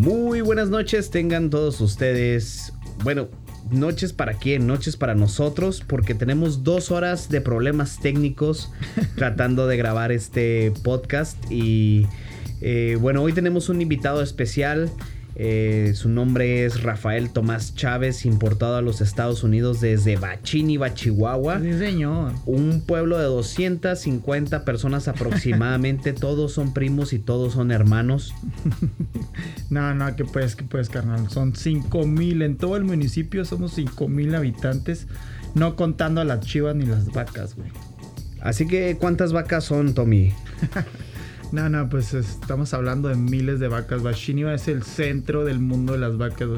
Muy buenas noches, tengan todos ustedes. Bueno, noches para quién, noches para nosotros, porque tenemos dos horas de problemas técnicos tratando de grabar este podcast. Y eh, bueno, hoy tenemos un invitado especial. Eh, su nombre es Rafael Tomás Chávez, importado a los Estados Unidos desde Bachíniva, Chihuahua. Sí, señor. Un pueblo de 250 personas aproximadamente. todos son primos y todos son hermanos. no, no, que pues, que pues, carnal. Son 5 mil. En todo el municipio somos 5 mil habitantes. No contando a las chivas ni las vacas, güey. Así que, ¿cuántas vacas son, Tommy? No, no, pues estamos hablando de miles de vacas. Bachiniva es el centro del mundo de las vacas.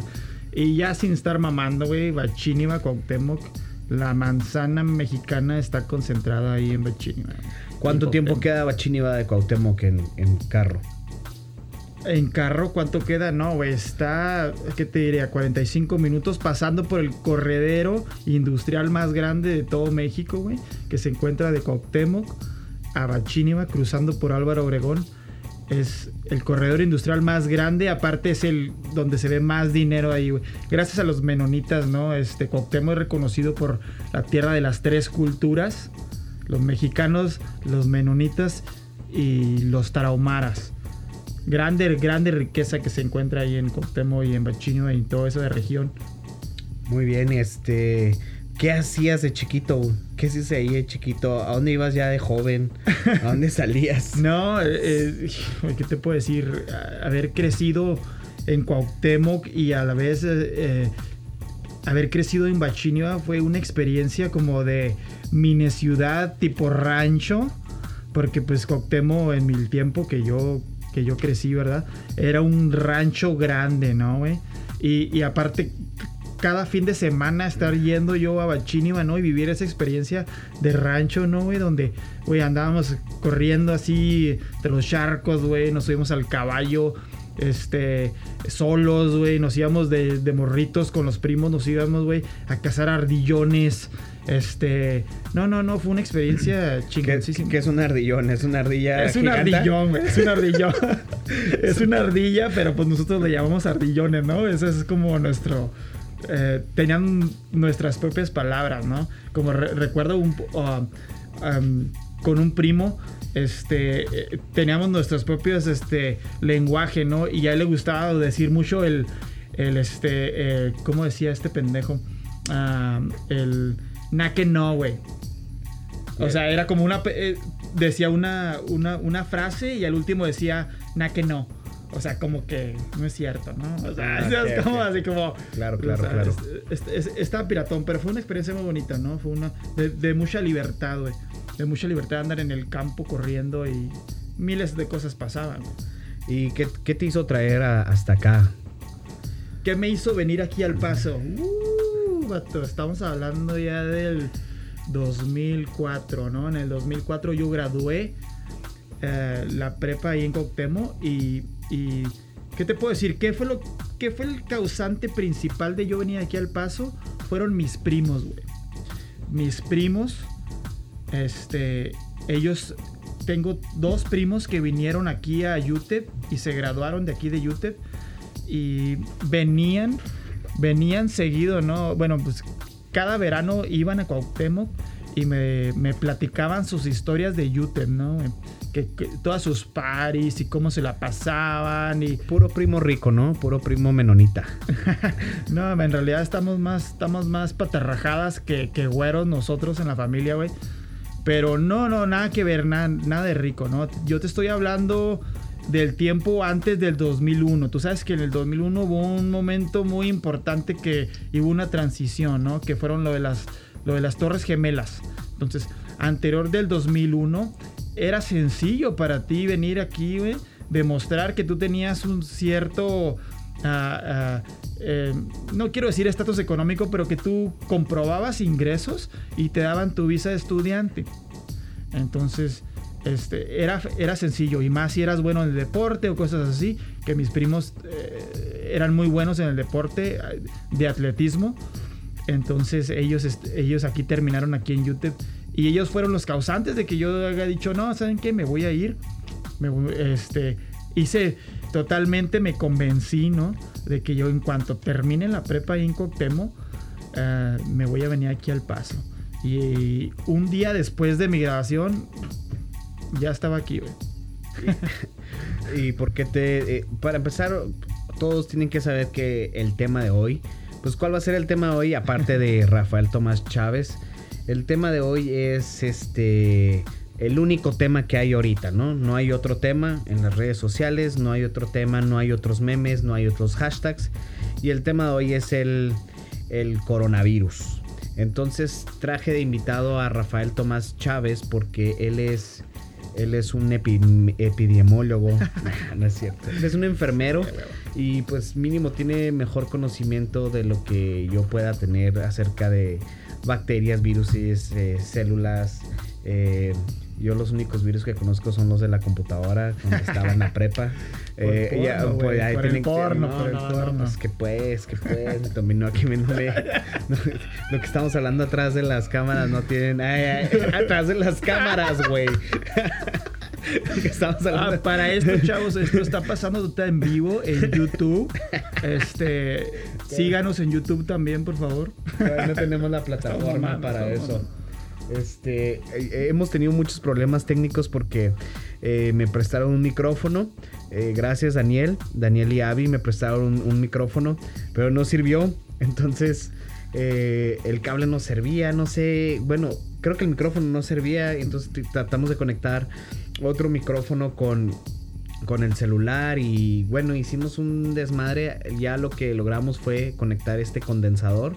Y ya sin estar mamando, güey, Bachiniva, Cuauhtémoc, la manzana mexicana está concentrada ahí en Bachiniva. ¿Cuánto tiempo queda Bachiniva de Cuauhtémoc en, en carro? En carro, ¿cuánto queda? No, güey, está, ¿qué te diría? 45 minutos pasando por el corredero industrial más grande de todo México, güey, que se encuentra de Cuauhtémoc a Bachíniva, cruzando por Álvaro Obregón. Es el corredor industrial más grande, aparte es el donde se ve más dinero ahí, Gracias a los menonitas, ¿no? Este Cuauhtémoc es reconocido por la tierra de las tres culturas, los mexicanos, los menonitas y los tarahumaras. Grande, grande riqueza que se encuentra ahí en Cuauhtémoc y en Bachíniva y todo eso de región. Muy bien, este ¿Qué hacías de chiquito? ¿Qué hacías ahí de chiquito? ¿A dónde ibas ya de joven? ¿A dónde salías? no, eh, eh, ¿qué te puedo decir? Haber crecido en Cuauhtémoc y a la vez eh, haber crecido en Bachíniva fue una experiencia como de mini ciudad tipo rancho. Porque pues Cuauhtémoc en mi tiempo que yo, que yo crecí, ¿verdad? Era un rancho grande, ¿no, güey? Y, y aparte cada fin de semana estar yendo yo a Bachíniva, ¿no? Y vivir esa experiencia de rancho, ¿no, güey? Donde, güey, andábamos corriendo así de los charcos, güey, nos subimos al caballo, este, solos, güey, nos íbamos de, morritos con los primos, nos íbamos, güey, a cazar ardillones. Este, no, no, no, fue una experiencia chingoncísima. ¿Qué, es un ardillón? ¿Es una ardilla? Es un ardillón, güey, es un ardillón. es una ardilla, pero pues nosotros le llamamos ardillones, ¿no? Ese es como nuestro, eh, tenían nuestras propias palabras, ¿no? Como recuerdo un, um, con un primo, este, eh, teníamos nuestros propios este, lenguaje, ¿no? Y a él le gustaba decir mucho el, el este, eh, ¿cómo decía este pendejo? El na que no, güey. O sea, era como una, decía una, una, una frase y al último decía na que no. O sea, como que no es cierto, ¿no? O sea, ah, es como así como. Claro, claro, claro. estaba piratón, pero fue una experiencia muy bonita, ¿no? Fue una. De, mucha libertad, güey. De mucha libertad andar en el campo corriendo y miles de cosas pasaban. ¿Y qué, te hizo traer hasta acá? ¿Qué me hizo venir aquí al paso? Uh, vato, estamos hablando ya del 2004, ¿no? En el 2004 yo gradué eh, la prepa ahí en Coctemo y y ¿qué te puedo decir? ¿Qué fue, lo, qué fue el causante principal de yo venir aquí al paso? Fueron mis primos, güey. Mis primos, este, ellos, tengo dos primos que vinieron aquí a UTEP y se graduaron de aquí de UTEP y venían, venían seguido, ¿no? Bueno, pues cada verano iban a Cuauhtémoc y me, me platicaban sus historias de UTEP, ¿no? que, todas sus paris y cómo se la pasaban y puro primo rico, ¿no? Puro primo menonita. no, en realidad estamos más estamos más patarrajadas que, que güeros nosotros en la familia, güey. Pero no, no, nada que ver, nada, nada de rico, ¿no? Yo te estoy hablando del tiempo antes del 2001. Tú sabes que en el 2001 hubo un momento muy importante que hubo una transición, ¿no? Que fueron lo de las, lo de las Torres Gemelas. Entonces, anterior del 2001, era sencillo para ti venir aquí, güey, demostrar que tú tenías un cierto... Ah, eh, no quiero decir estatus económico, pero que tú comprobabas ingresos y te daban tu visa de estudiante. Entonces, este, era, era sencillo. Y más si eras bueno en el deporte o cosas así, que mis primos eh, eran muy buenos en el deporte de atletismo. Entonces ellos, ellos aquí terminaron aquí en YouTube y ellos fueron los causantes de que yo haya dicho, no, ¿saben qué? Me voy a ir. Me, este, hice totalmente, me convencí, ¿no? De que yo en cuanto termine la prepa en Coctemo, eh, me voy a venir aquí al paso. Y un día después de mi grabación, ya estaba aquí, y porque te. Eh, para empezar, todos tienen que saber que el tema de hoy. Pues, ¿cuál va a ser el tema de hoy? Aparte de Rafael Tomás Chávez. El tema de hoy es este. El único tema que hay ahorita, ¿no? No hay otro tema en las redes sociales, no hay otro tema, no hay otros memes, no hay otros hashtags. Y el tema de hoy es el, el coronavirus. Entonces traje de invitado a Rafael Tomás Chávez porque él es él es un epidemiólogo, no es cierto. Él es un enfermero y pues mínimo tiene mejor conocimiento de lo que yo pueda tener acerca de bacterias, virus, eh, células. Eh, yo los únicos virus que conozco son los de la computadora cuando estaba en la prepa. eh, ya, pues, ahí por el porno, por el porno. pues que pues, que pues, me dominó aquí no, lo que estamos hablando atrás de las cámaras no tienen. Ay, atrás de las cámaras, güey. Estamos hablando. Ah, para esto, chavos, esto está pasando en vivo en YouTube. Este, síganos en YouTube también, por favor. No tenemos la plataforma para eso. Este, eh, hemos tenido muchos problemas técnicos porque eh, me prestaron un micrófono. Eh, gracias Daniel, Daniel y Avi me prestaron un, micrófono, pero no sirvió. Entonces el cable no servía, no sé. Bueno, creo que el micrófono no servía. Entonces tratamos de conectar otro micrófono con con el celular y bueno, hicimos un desmadre. Ya lo que logramos fue conectar este condensador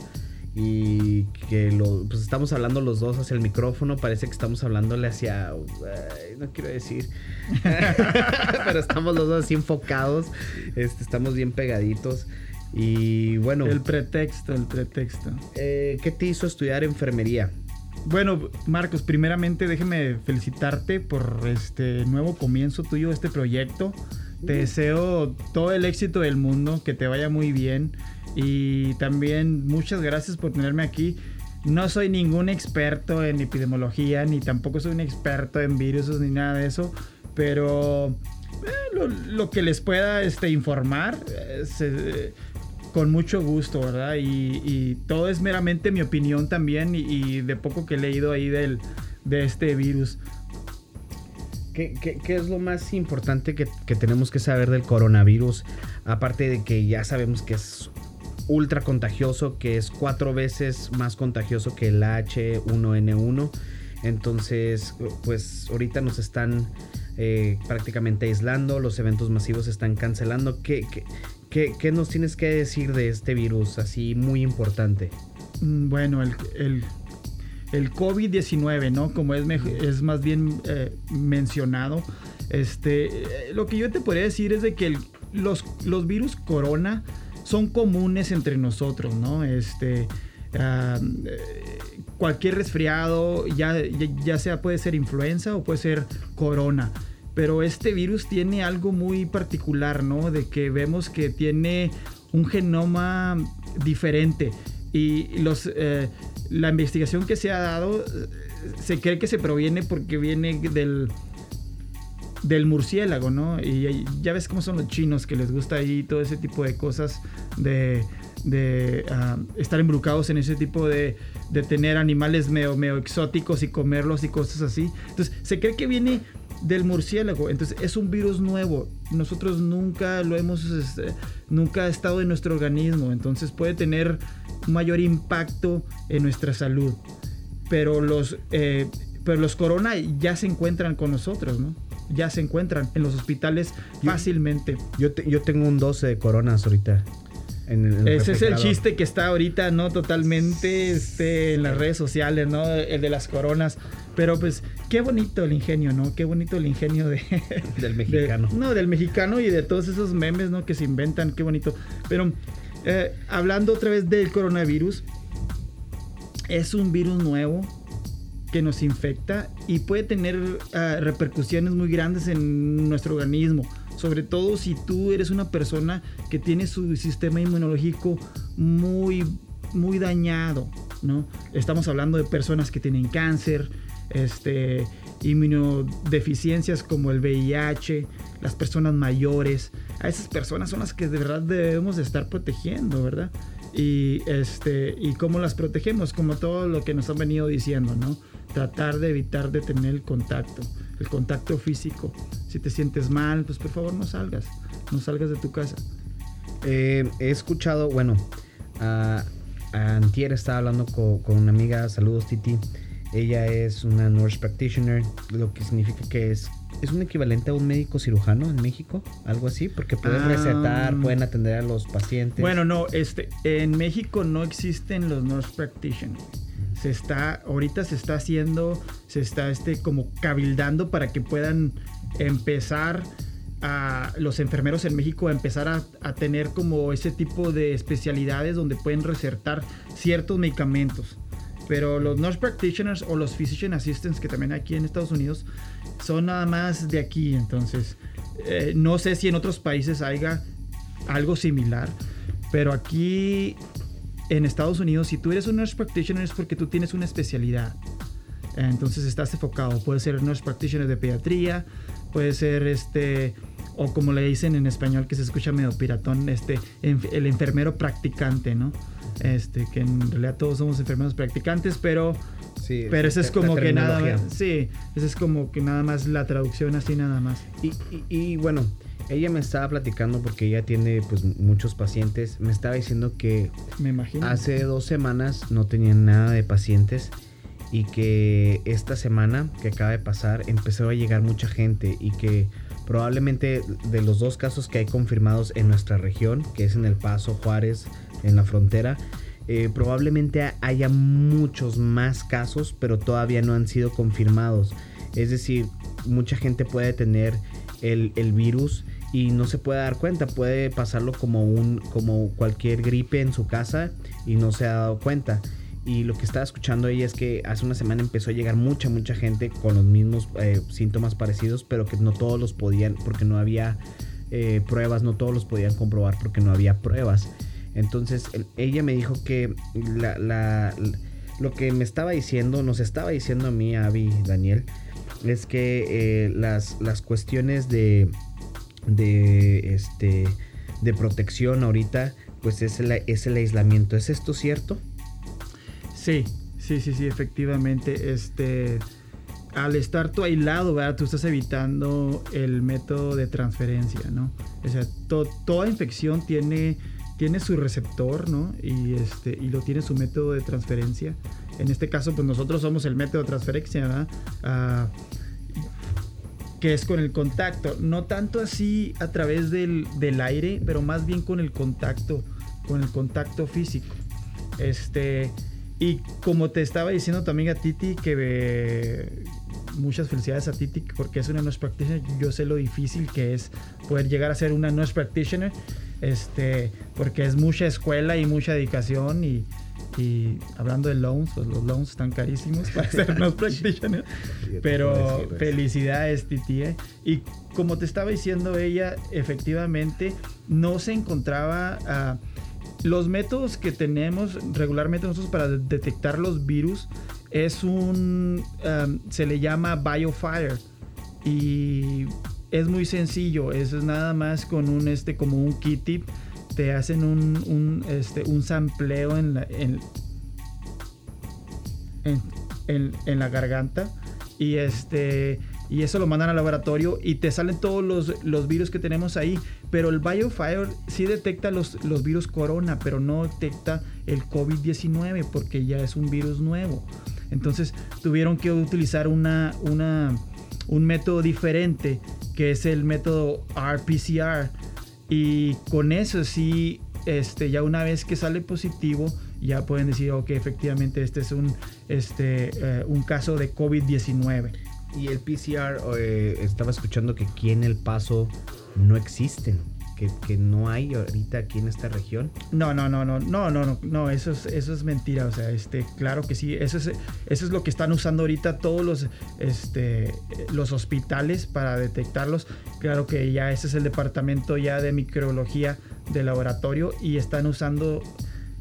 y que lo, pues estamos hablando los dos hacia el micrófono, parece que estamos hablándole hacia, no quiero decir, pero estamos los dos así enfocados, este, estamos bien pegaditos y bueno. El pretexto, el pretexto. Eh, ¿Qué te hizo estudiar enfermería? Bueno, Marcos, primeramente déjeme felicitarte por este nuevo comienzo tuyo, este proyecto. Te deseo todo el éxito del mundo, que te vaya muy bien. Y también muchas gracias por tenerme aquí. No soy ningún experto en epidemiología, ni tampoco soy un experto en virus ni nada de eso, pero eh, lo, que les pueda este, informar, eh, con mucho gusto, ¿verdad? Y, todo es meramente mi opinión también y, de poco que he leído ahí del, de este virus. ¿Qué, es lo más importante que, tenemos que saber del coronavirus? Aparte de que ya sabemos que es ultra contagioso, que es cuatro veces más contagioso que el H1N1. Entonces, pues ahorita nos están eh, prácticamente aislando, los eventos masivos se están cancelando. ¿Qué, qué, nos tienes que decir de este virus así muy importante? Mm, bueno, el, COVID-19, ¿no? Como es, es más bien eh, mencionado. Este, eh, lo que yo te podría decir es de que los, los virus corona son comunes entre nosotros, ¿no? Este, eh, cualquier resfriado, ya, ya, sea puede ser influenza o puede ser corona. Pero este virus tiene algo muy particular, ¿no? De que vemos que tiene un genoma diferente. Y los, la investigación que se ha dado eh, se cree que se proviene porque viene del, del murciélago, ¿no? Y ya ves cómo son los chinos que les gusta ahí todo ese tipo de cosas de, ah, estar embrucados en ese tipo de, de tener animales medio, medio exóticos y comerlos y cosas así. Entonces, se cree que viene del murciélago. Entonces es un virus nuevo. Nosotros nunca lo hemos, este, nunca ha estado en nuestro organismo. Entonces puede tener mayor impacto en nuestra salud. Pero los, eh, pero los corona ya se encuentran con nosotros, ¿no? ya se encuentran en los hospitales fácilmente. Yo, yo tengo un 12 de coronas ahorita. Ese es el chiste que está ahorita, ¿no? Totalmente este, en las redes sociales, ¿no? El de las coronas. Pero pues, qué bonito el ingenio, ¿no? Qué bonito el ingenio de... Del mexicano. no, del mexicano y de todos esos memes, ¿no? Que se inventan, qué bonito. Pero, eh, hablando otra vez del coronavirus, es un virus nuevo que nos infecta y puede tener ah, repercusiones muy grandes en nuestro organismo. Sobre todo si tú eres una persona que tiene su sistema inmunológico muy, muy dañado, ¿no? Estamos hablando de personas que tienen cáncer, este, inmunodeficiencias como el VIH, las personas mayores. A esas personas son las que de verdad debemos de estar protegiendo, ¿verdad? Y, este, y cómo las protegemos, como todo lo que nos han venido diciendo, ¿no? Tratar de evitar de tener el contacto, el contacto físico. Si te sientes mal, pues por favor no salgas, no salgas de tu casa. Eh, he escuchado, bueno, a, Antier estaba hablando con, con, una amiga, saludos Titi. Ella es una nurse practitioner, lo que significa que es es un equivalente a un médico cirujano en México, algo así, porque pueden ah. recetar, pueden atender a los pacientes. Bueno, no, este, en México no existen los nurse practitioners. Se está, ahorita se está haciendo, se está este como cabildando para que puedan empezar a los enfermeros en México a empezar a, a tener como ese tipo de especialidades donde pueden recetar ciertos medicamentos. Pero los nurse practitioners o los physician assistants que también aquí en Estados Unidos son nada más de aquí. Entonces, eh, no sé si en otros países haya algo similar. Pero aquí en Estados Unidos, si tú eres un nurse practitioner es porque tú tienes una especialidad. Entonces estás enfocado. Puede ser nurse practitioner de pediatría, puede ser este, o como le dicen en español que se escucha medio piratón, este, el enfermero practicante, ¿no? Este, que en realidad todos somos enfermeros practicantes, pero, sí, pero eso es como que nada más, sí, eso es como que nada más la traducción así nada más. Y, y, bueno, ella me estaba platicando porque ella tiene pues muchos pacientes, me estaba diciendo que me imagino. hace dos semanas no tenían nada de pacientes y que esta semana que acaba de pasar empezó a llegar mucha gente y que probablemente de los dos casos que hay confirmados en nuestra región, que es en El Paso, Juárez, en la frontera. Eh, probablemente haya muchos más casos, pero todavía no han sido confirmados. Es decir, mucha gente puede tener el, virus y no se puede dar cuenta. Puede pasarlo como, un, como cualquier gripe en su casa y no se ha dado cuenta. Y lo que estaba escuchando ella es que hace una semana empezó a llegar mucha, mucha gente con los mismos eh, síntomas parecidos, pero que no todos los podían, porque no había eh, pruebas, no todos los podían comprobar porque no había pruebas. Entonces ella me dijo que lo que me estaba diciendo, nos estaba diciendo a mí, Avi, Daniel, es que eh, las, las cuestiones de, de, este, de protección ahorita, pues es el, es el aislamiento. ¿Es esto cierto? Sí, sí, sí, sí, efectivamente. Este, al estar tú aislado, ¿verdad? Tú estás evitando el método de transferencia, ¿no? O sea, toda infección tiene tiene su receptor, ¿no? Y, este, y lo tiene su método de transferencia. En este caso, pues nosotros somos el método de transferencia, ¿verdad? Ah, que es con el contacto. No tanto así a través del, del, aire, pero más bien con el contacto, con el contacto físico. Este, y como te estaba diciendo también a Titi, que muchas felicidades a Titi porque es una nurse practitioner. Yo sé lo difícil que es poder llegar a ser una nurse practitioner este, porque es mucha escuela y mucha dedicación y, hablando de loans, pues los loans están carísimos para ser no practitioner. Pero felicidades, Titi. ¿eh? Y como te estaba diciendo ella, efectivamente no se encontraba ah, los métodos que tenemos regularmente nosotros para detectar los virus es un se le llama biofire y es muy sencillo, eso es nada más con un este como un kit tip, te hacen un, un, este, un sampleo en la, en, en, la garganta y este y eso lo mandan al laboratorio y te salen todos los, los virus que tenemos ahí. Pero el BioFire sí detecta los, los virus corona, pero no detecta el COVID-19 porque ya es un virus nuevo. Entonces tuvieron que utilizar una, una, un método diferente que es el método RPCR. Y con eso sí, este, ya una vez que sale positivo, ya pueden decir, ok, efectivamente este es un, este, eh, un caso de COVID-19. Y el PCR, eh, estaba escuchando que aquí en El Paso no existen que, no hay ahorita aquí en esta región? No, no, no, no, no, no, no, no, eso es, eso es mentira. O sea, este, claro que sí, eso es, eso es lo que están usando ahorita todos los, este, los hospitales para detectarlos. Claro que ya ese es el departamento ya de microbiología de laboratorio y están usando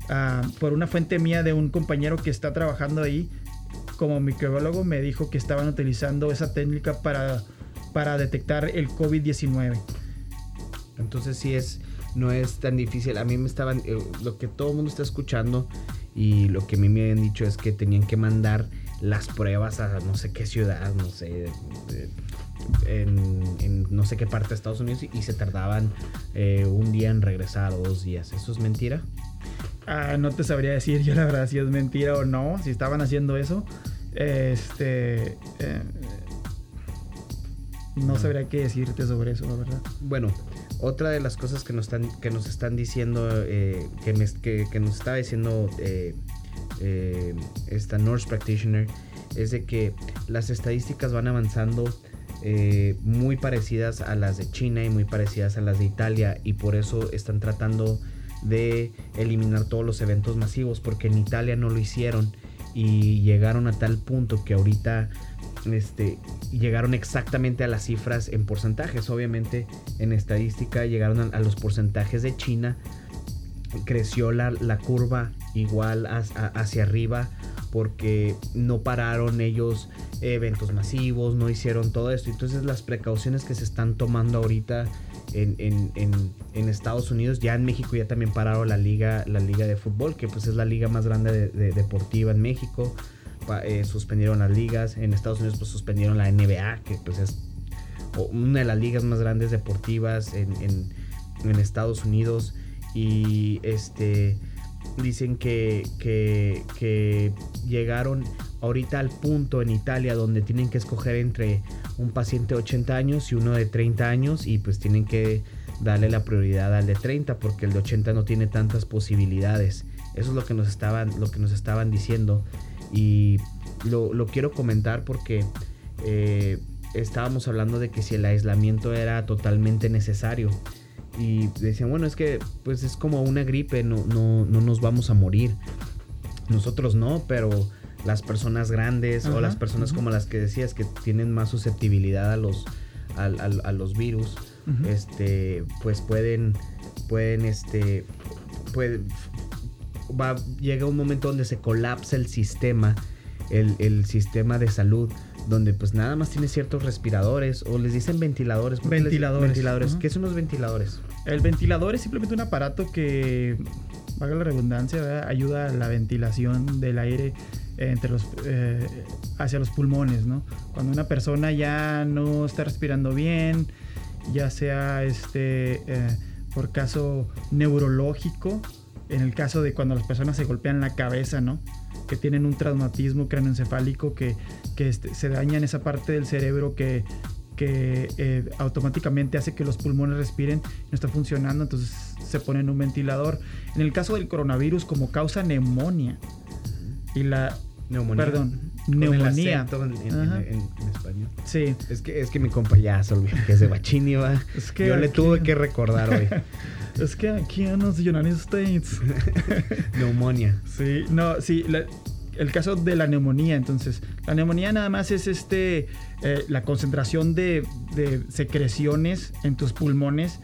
ah, por una fuente mía de un compañero que está trabajando ahí como microbiólogo me dijo que estaban utilizando esa técnica para para detectar el COVID-19. Entonces sí es, no es tan difícil. A mí me estaban, eh, lo que todo el mundo está escuchando y lo que a mí me habían dicho es que tenían que mandar las pruebas a no sé qué ciudad, no sé, en, no sé qué parte de Estados Unidos y, se tardaban eh, un día en regresar o dos días. ¿Eso es mentira? Ah, no te sabría decir yo la verdad si es mentira o no, si estaban haciendo eso. Este... Eh, no sabría qué decirte sobre eso, la verdad. Bueno, otra de las cosas que nos están, que nos están diciendo, eh, que, nos está diciendo eh, eh, esta Nurse Practitioner, es de que las estadísticas van avanzando muy parecidas a las de China y muy parecidas a las de Italia y por eso están tratando de eliminar todos los eventos masivos porque en Italia no lo hicieron y llegaron a tal punto que ahorita este, llegaron exactamente a las cifras en porcentajes. Obviamente en estadística llegaron a, los porcentajes de China. Creció la, curva igual hacia arriba porque no pararon ellos eventos masivos, no hicieron todo esto. Entonces las precauciones que se están tomando ahorita en, Estados Unidos, ya en México ya también pararon la liga, la liga de fútbol, que pues es la liga más grande deportiva en México. Eh, suspendieron las ligas. En Estados Unidos pues suspendieron la NBA, que pues es una de las ligas más grandes deportivas en, Estados Unidos. Y este dicen que, que, llegaron ahorita al punto en Italia donde tienen que escoger entre un paciente de 80 años y uno de 30 años y pues tienen que darle la prioridad al de 30 porque el de 80 no tiene tantas posibilidades. Eso es lo que nos estaban, lo que nos estaban diciendo. Y lo, quiero comentar porque eh, estábamos hablando de que si el aislamiento era totalmente necesario. Y decían, bueno, es que pues es como una gripe, no, no, no nos vamos a morir. Nosotros no, pero las personas grandes o las personas como las que decías que tienen más susceptibilidad a los, a, los virus, este, pues pueden, pueden, este, puede, va, llega un momento donde se colapsa el sistema, el, sistema de salud, donde pues nada más tiene ciertos respiradores o les dicen ventiladores. Ventiladores. ventiladores. ¿Qué son los ventiladores? El ventilador es simplemente un aparato que, valga la redundancia, ayuda a la ventilación del aire entre los, eh, hacia los pulmones, ¿no? Cuando una persona ya no está respirando bien, ya sea este, eh, por caso neurológico, en el caso de cuando las personas se golpean la cabeza, ¿no? Que tienen un traumatismo cráneoencefálico que, que este, se daña en esa parte del cerebro que, que eh, automáticamente hace que los pulmones respiren, no está funcionando, entonces se pone en un ventilador. En el caso del coronavirus, como causa neumonía, y la... Neumonía. Perdón, neumonía. En, español. Sí. Es que, es que mi compa ya se olvidó que es de Bachini, va. Es que Yo le tuve que recordar hoy. Es que aquí en los United States. Neumonía. Sí, no, sí. el caso de la neumonía, entonces, la neumonía nada más es este, eh, la concentración de, secreciones en tus pulmones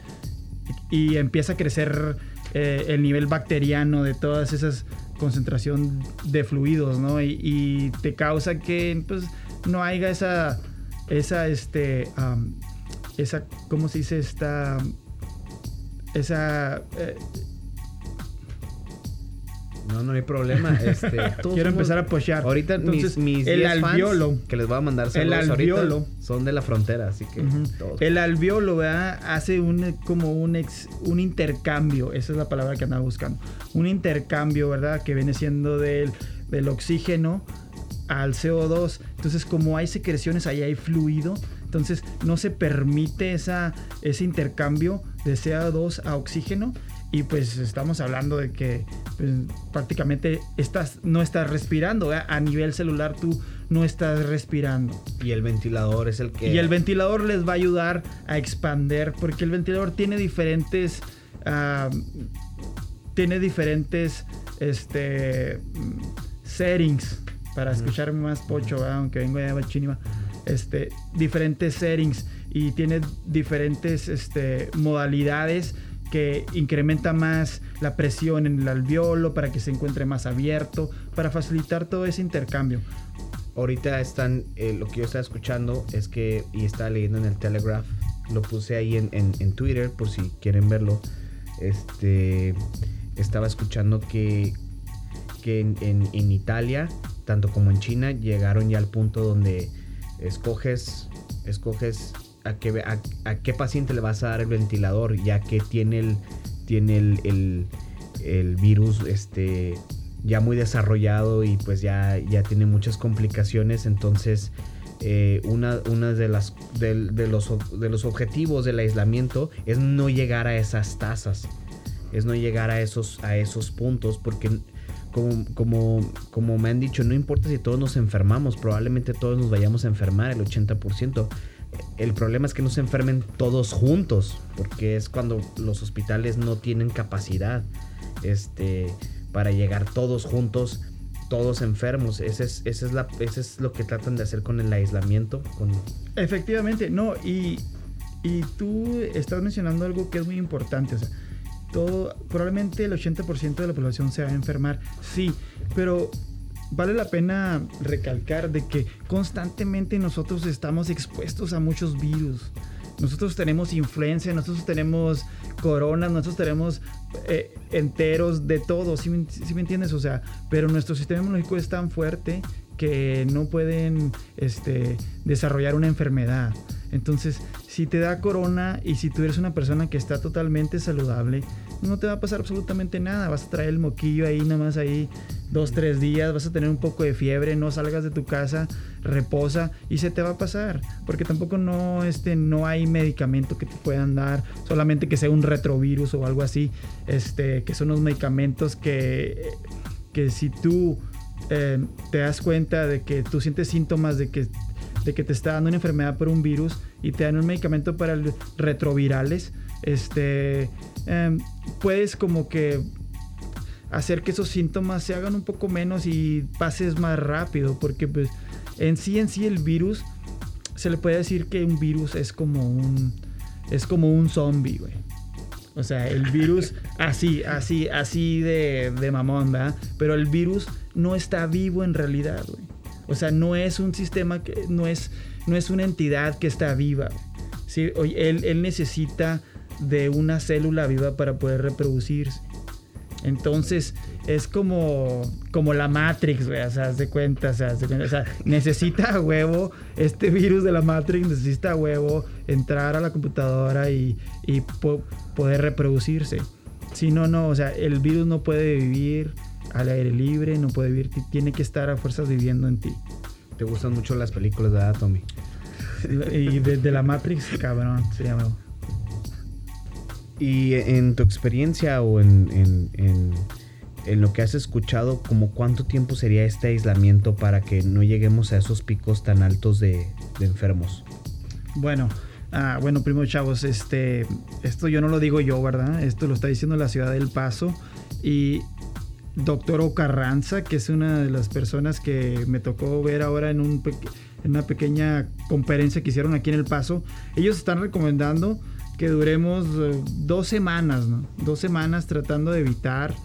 y, empieza a crecer eh, el nivel bacteriano de todas esas concentración de fluidos, ¿no? Y, te causa que, pues, no haya esa, esa, este, esa, ¿cómo se dice? Esta esa... Eh, no, no hay problema. Este, Quiero empezar a pochear. Ahorita mis, mis el alveolo, que les voy a mandar el alveolo, son de la frontera, así que El alveolo ¿verdad? hace un como un ex, un intercambio, esa es la palabra que andaba buscando. Un intercambio, ¿verdad? Que viene siendo del, del oxígeno al CO2. Entonces, como hay secreciones, ahí hay fluido. Entonces, no se permite esa, ese intercambio de CO2 a oxígeno. Y pues estamos hablando de que pues, prácticamente estás, no estás respirando. A nivel celular tú no estás respirando. Y el ventilador es el que... Y el ventilador les va a ayudar a expander porque el ventilador tiene diferentes... tiene diferentes este, settings para escucharme más pocho, aunque vengo de Bachiniva, este, diferentes settings y tiene diferentes este, modalidades que incrementa más la presión en el alveolo para que se encuentre más abierto, para facilitar todo ese intercambio. ahorita están, eh, lo que yo estaba escuchando es que, y estaba leyendo en el Telegraph, lo puse ahí en, en, Twitter por si quieren verlo. Este, estaba escuchando que, que en, en, Italia, tanto como en China, llegaron ya al punto donde escoges, escoges a qué, a, qué paciente le vas a dar el ventilador, ya que tiene el, tiene el, el, virus este, ya muy desarrollado y pues ya, ya tiene muchas complicaciones. Entonces, eh, una, una de, las, de, los, de los objetivos del aislamiento es no llegar a esas tasas. Es no llegar a esos, a esos puntos porque como, como, como me han dicho, no importa si todos nos enfermamos, probablemente todos nos vayamos a enfermar, el 80%. El problema es que no se enfermen todos juntos, porque es cuando los hospitales no tienen capacidad este, para llegar todos juntos, todos enfermos. Ese es, ese es, la, ese es lo que tratan de hacer con el aislamiento. Con... Efectivamente, no, y, y tú estás mencionando algo que es muy importante. O sea, probablemente el 80% de la población se va a enfermar, sí, pero vale la pena recalcar de que constantemente nosotros estamos expuestos a muchos virus. Nosotros tenemos influencia, nosotros tenemos corona, nosotros tenemos eh, enteros de todo, ¿sí, me entiendes? O sea, pero nuestro sistema inmunológico es tan fuerte que no pueden este, desarrollar una enfermedad. Entonces, si te da corona y si tú eres una persona que está totalmente saludable, no te va a pasar absolutamente nada. Vas a traer el moquillo ahí, nada más ahí dos, tres días, vas a tener un poco de fiebre, no salgas de tu casa, reposa y se te va a pasar. Porque tampoco no, este, no hay medicamento que te puedan dar, solamente que sea un retrovirus o algo así, este, que son los medicamentos que, que si tú eh, te das cuenta de que tú sientes síntomas de que, de que te está dando una enfermedad por un virus y te dan un medicamento para el retrovirales, este, em, puedes como que hacer que esos síntomas se hagan un poco menos y pases más rápido, porque pues en sí en sí el virus se le puede decir que un virus es como un es como un zombie, güey. O sea, el virus así, así, así de, de mamón, ¿verdad? Pero el virus no está vivo en realidad, güey. O sea, no es un sistema que no es no es una entidad que está viva. ¿sí? Él, él necesita de una célula viva para poder reproducirse. Entonces es como, como la Matrix, o sea, de cuenta, o sea, o sea, necesita huevo, este virus de la Matrix necesita huevo entrar a la computadora y, y poder reproducirse. Si no, no, o sea, el virus no puede vivir al aire libre, no puede vivir, tiene que estar a fuerzas viviendo en ti. ¿Te gustan mucho las películas de Tommy? y de, la Matrix, cabrón, se llama. Y en tu experiencia o en, lo que has escuchado, ¿como cuánto tiempo sería este aislamiento para que no lleguemos a esos picos tan altos de, enfermos? Bueno, ah, bueno, primo chavos, este, esto yo no lo digo yo, ¿verdad? Esto lo está diciendo la ciudad del Paso y doctor Ocarranza, que es una de las personas que me tocó ver ahora en una pequeña conferencia que hicieron aquí en El Paso, ellos están recomendando que duremos eh, dos semanas, ¿no? Dos semanas tratando de evitar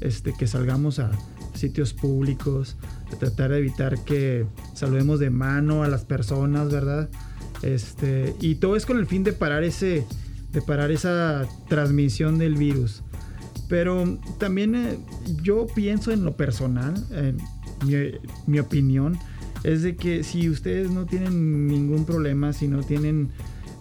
este, que salgamos a sitios públicos, de tratar de evitar que saludemos de mano a las personas, ¿verdad? Este, y todo es con el fin de parar ese, de parar esa transmisión del virus. Pero también eh, yo pienso en lo personal, mi, mi, opinión es de que si ustedes no tienen ningún problema, si no tienen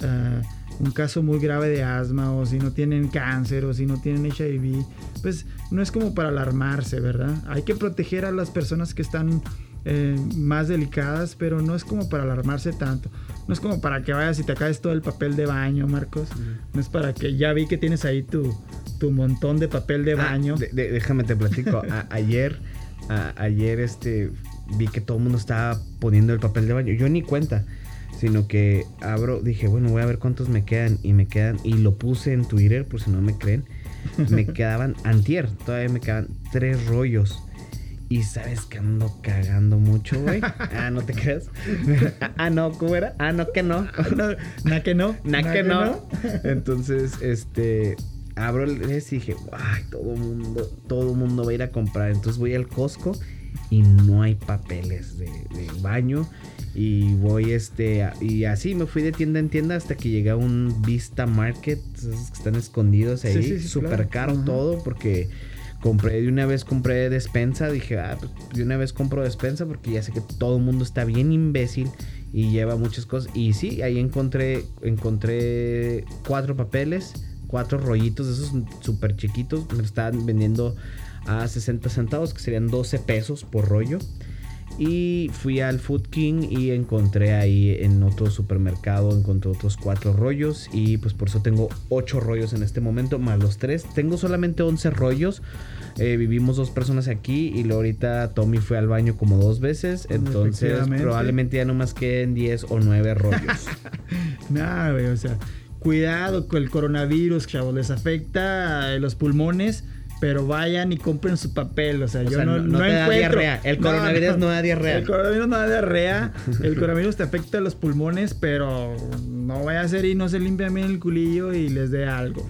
uh, un caso muy grave de asma o si no tienen cáncer o si no tienen HIV, pues no es como para alarmarse, ¿verdad? Hay que proteger a las personas que están eh, más delicadas, pero no es como para alarmarse tanto. No es como para que vayas y te acabes todo el papel de baño, Marcos. No es para que ya vi que tienes ahí tu, tu montón de papel de ah, baño. déjame te platico. ayer, ayer este, vi que todo el mundo estaba poniendo el papel de baño. Yo ni cuenta sino que abro, dije, bueno, voy a ver cuántos me quedan y me quedan, y lo puse en Twitter por si no me creen, me quedaban, antier, todavía me quedan tres rollos. Y sabes que ando cagando mucho, güey. Ah, no te creas. ah, no, ¿cómo era? Ah, no, que no. na que no. Na, que, no. Entonces, este, abro el y dije, ay, todo mundo, todo mundo va a ir a comprar. Entonces voy al Costco y no hay papeles de, de baño. Y voy este. Y así me fui de tienda en tienda hasta que llegué a un Vista Market. Esos que están escondidos ahí. Sí, sí, sí, Súper claro. caro todo. Porque compré de una vez compré despensa. Dije, ah, pues de una vez compro despensa. Porque ya sé que todo el mundo está bien imbécil. Y lleva muchas cosas. Y sí, ahí encontré. Encontré cuatro papeles. Cuatro rollitos de esos súper chiquitos. Me estaban vendiendo a 60 centavos. Que serían 12 pesos por rollo. Y fui al Food King y encontré ahí en otro supermercado, encontré otros cuatro rollos y pues por eso tengo ocho rollos en este momento, más los tres. Tengo solamente 11 rollos. Eh, vivimos dos personas aquí y luego ahorita Tommy fue al baño como dos veces. Entonces probablemente ya no más queden 10 o 9 rollos. Nada, güey, o sea, cuidado con el coronavirus, chavos, les afecta eh, los pulmones, pero vayan y compren su papel, o sea, O yo sea, no, no- no te da diarrea, el coronavirus no da diarrea. El coronavirus no da diarrea, el coronavirus te afecta los pulmones, pero no vaya a ser y no se limpian bien el culillo y les dé algo.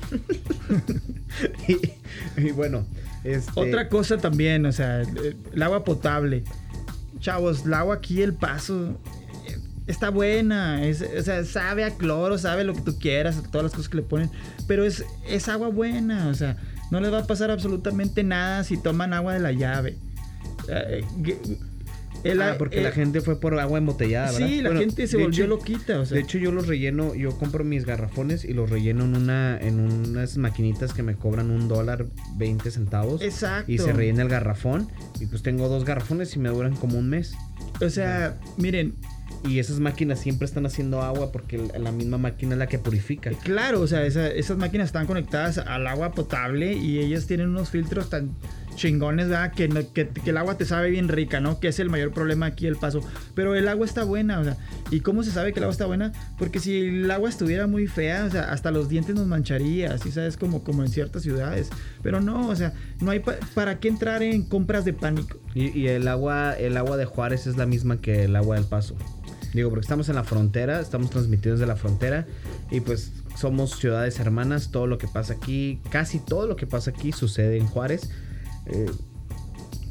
y, y bueno, este, Otra cosa también, o sea, el, agua potable. Chavos, el agua aquí, el paso, eh, está buena. Es, o sea, sabe a cloro, sabe lo que tú quieras, todas las cosas que le ponen. Pero es, es agua buena, o sea, no les va a pasar absolutamente nada si toman agua de la llave. Eh, el- ah, porque la eh, gente fue por agua embotellada, ¿verdad? Sí, la Bueno, gente se volvió hecho- loquita, o sea. De hecho, yo los relleno, yo compro mis garrafones y los relleno en una, en unas maquinitas que me cobran un dólar 20 centavos. Exacto. Y se rellena el garrafón. Y pues tengo dos garrafones y me duran como un mes. O sea, miren, Y esas máquinas siempre están haciendo agua porque la misma máquina es la que purifica. Claro, o sea, esa- esas máquinas están conectadas al agua potable y ellas tienen unos filtros tan chingones, ¿verdad? Que, no- que, que el agua te sabe bien rica, ¿no? Que es el mayor problema aquí el paso. Pero el agua está buena, o sea, ¿y cómo se sabe que el agua está buena? Porque si el agua estuviera muy fea, o sea, hasta los dientes nos mancharía, así sabes, como, como en ciertas ciudades. Pero no, o sea, no hay pa- para qué entrar en compras de pánico. Y, y el agua, el agua de Juárez es la misma que el agua del Paso. Digo, porque estamos en la frontera, estamos transmitidos de la frontera y pues somos ciudades hermanas. Todo lo que pasa aquí, casi todo lo que pasa aquí sucede en Juárez. eh,